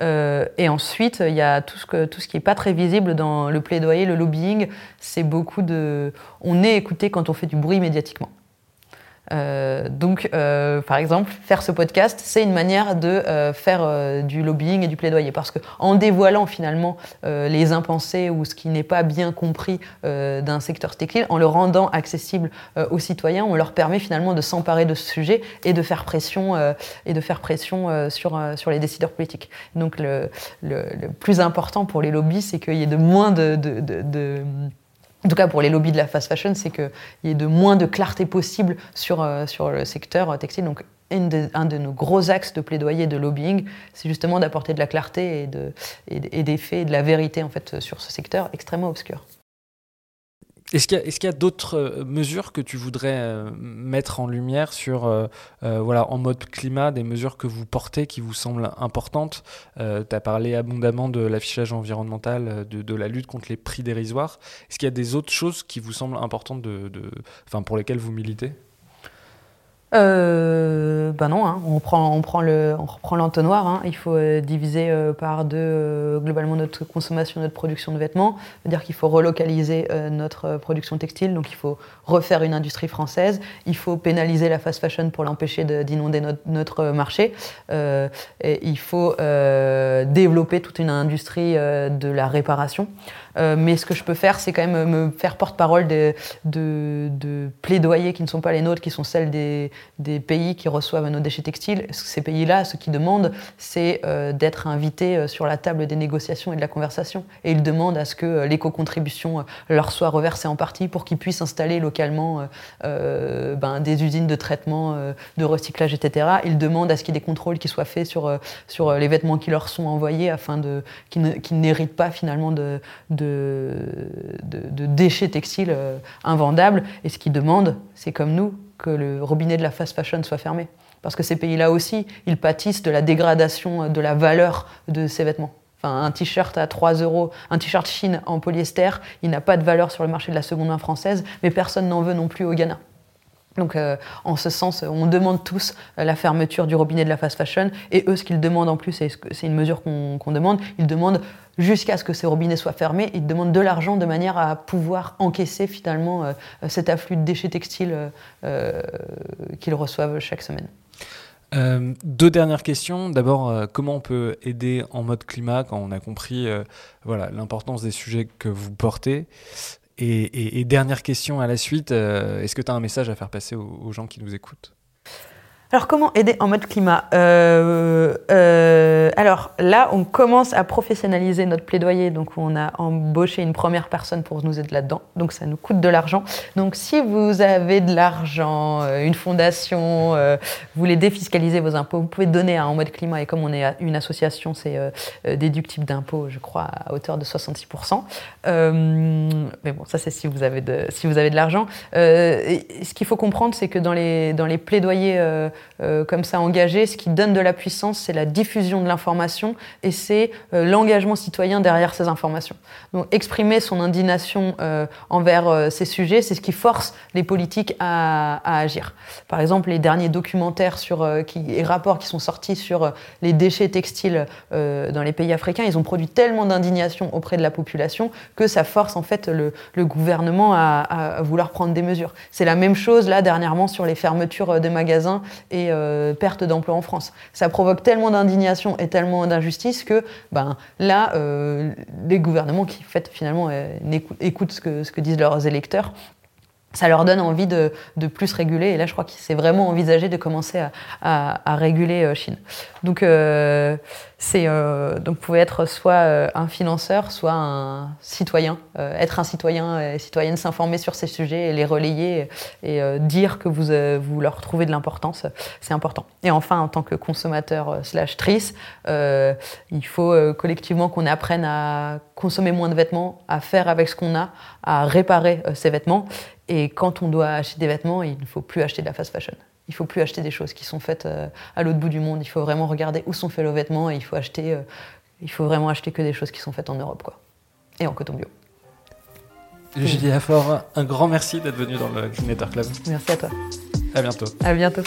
Euh, et ensuite, il y a tout ce, que, tout ce qui n'est pas très visible dans le plaidoyer, le lobbying. C'est beaucoup de. On est écouté quand on fait du bruit médiatiquement. Euh, donc, euh, par exemple, faire ce podcast, c'est une manière de euh, faire du lobbying et du plaidoyer, parce que en dévoilant finalement les impensés ou ce qui n'est pas bien compris d'un secteur textile, en le rendant accessible aux citoyens, on leur permet finalement de s'emparer de ce sujet et de faire pression et de faire pression sur sur les décideurs politiques. Donc, le, plus important pour les lobbies, c'est qu'il y ait de moins de en tout cas pour les lobbies de la fast fashion, c'est qu'il y ait de moins de clarté possible sur, euh, sur le secteur textile. Donc un de, nos gros axes de plaidoyer de lobbying, c'est justement d'apporter de la clarté et, de, et, des faits et de la vérité en fait, sur ce secteur extrêmement obscur. Est-ce qu'il y a, d'autres euh, mesures que tu voudrais euh, mettre en lumière sur, euh, voilà, en mode climat, des mesures que vous portez qui vous semblent importantes? Tu as parlé abondamment de l'affichage environnemental, de, la lutte contre les prix dérisoires. Est-ce qu'il y a des autres choses qui vous semblent importantes de, pour lesquelles vous militez? Euh, ben non, hein. on, prend, on, prend le, on reprend l'entonnoir. Hein. Il faut euh, diviser euh, par deux euh, globalement notre consommation, notre production de vêtements. C'est-à-dire qu'il faut relocaliser notre production textile, donc il faut refaire une industrie française. Il faut pénaliser la fast fashion pour l'empêcher d'inonder notre, notre, marché. Et il faut développer toute une industrie de la réparation. Euh, mais ce que je peux faire, c'est quand même me faire porte-parole de, de, plaidoyers qui ne sont pas les nôtres, qui sont celles des, pays qui reçoivent nos déchets textiles. Ces pays-là, ce qu'ils demandent, c'est euh, d'être invités euh, sur la table des négociations et de la conversation. Et ils demandent à ce que l'éco-contribution leur soit reversée en partie pour qu'ils puissent installer localement ben, des usines de traitement, de recyclage, etc. Ils demandent à ce qu'il y ait des contrôles qui soient faits sur, les vêtements qui leur sont envoyés afin qu'ils n'héritent pas finalement de, déchets textiles euh, invendables. Et ce qu'ils demandent, c'est comme nous, que le robinet de la fast fashion soit fermé. Parce que ces pays-là aussi, ils pâtissent de la dégradation de la valeur de ces vêtements. Enfin, un t-shirt à 3 euros, un t-shirt Chine en polyester, il n'a pas de valeur sur le marché de la seconde main française, mais personne n'en veut non plus au Ghana. Donc, euh, en ce sens, on demande tous euh, la fermeture du robinet de la fast fashion. Et eux, ce qu'ils demandent en plus, c'est une mesure qu'on demande, ils demandent jusqu'à ce que ces robinets soient fermés, ils demandent de l'argent de manière à pouvoir encaisser finalement euh, cet afflux de déchets textiles qu'ils reçoivent chaque semaine. deux dernières questions. D'abord, comment on peut aider en mode climat quand on a compris l'importance des sujets que vous portez? Et, dernière question à la suite, euh, est-ce que tu as un message à faire passer aux, gens qui nous écoutent? Alors comment aider en mode climat euh, euh, Alors là, on commence à professionnaliser notre plaidoyer. Donc on a embauché une première personne pour nous aider là-dedans. Donc ça nous coûte de l'argent. Donc si vous avez de l'argent, euh, une fondation, vous voulez défiscaliser vos impôts, vous pouvez donner en mode climat. Et comme on est une association, c'est déductible d'impôts, je crois, à hauteur de 66%. mais bon, ça c'est si vous avez de, si de l'argent. ce qu'il faut comprendre, c'est que dans les, plaidoyers comme ça engagé, ce qui donne de la puissance, c'est la diffusion de l'information et c'est euh, l'engagement citoyen derrière ces informations. Donc exprimer son indignation euh, envers ces sujets, c'est ce qui force les politiques à, agir. Par exemple, les derniers documentaires sur, qui, et rapports qui sont sortis sur les déchets textiles dans les pays africains, ils ont produit tellement d'indignation auprès de la population que ça force en fait le, gouvernement à, à, vouloir prendre des mesures. C'est la même chose là dernièrement sur les fermetures des magasins et euh, perte d'emploi en France. Ça provoque tellement d'indignation et tellement d'injustice que ben, là, euh, les gouvernements qui fait, finalement euh, écoutent ce que, ce que disent leurs électeurs ça leur donne envie de, de, plus réguler. Et là, je crois qu'il s'est vraiment envisagé de commencer à, à, réguler euh, Chine. Donc, euh, euh, donc, vous pouvez être soit un financeur, soit un citoyen. Être un citoyen et citoyenne, s'informer sur ces sujets et les relayer et, et dire que vous, vous leur trouvez de l'importance, c'est important. Et enfin, en tant que consommateur slash trice, il faut collectivement qu'on apprenne à consommer moins de vêtements, à faire avec ce qu'on a, à réparer ces vêtements et quand on doit acheter des vêtements, il ne faut plus acheter de la fast fashion. Il ne faut plus acheter des choses qui sont faites euh, à l'autre bout du monde. Il faut vraiment regarder où sont faits les vêtements et il faut acheter, euh, il faut vraiment acheter que des choses qui sont faites en Europe, quoi. Et en coton bio. Julie Affort, un grand merci d'être venu dans le Green Club. Merci à toi. À bientôt. À bientôt.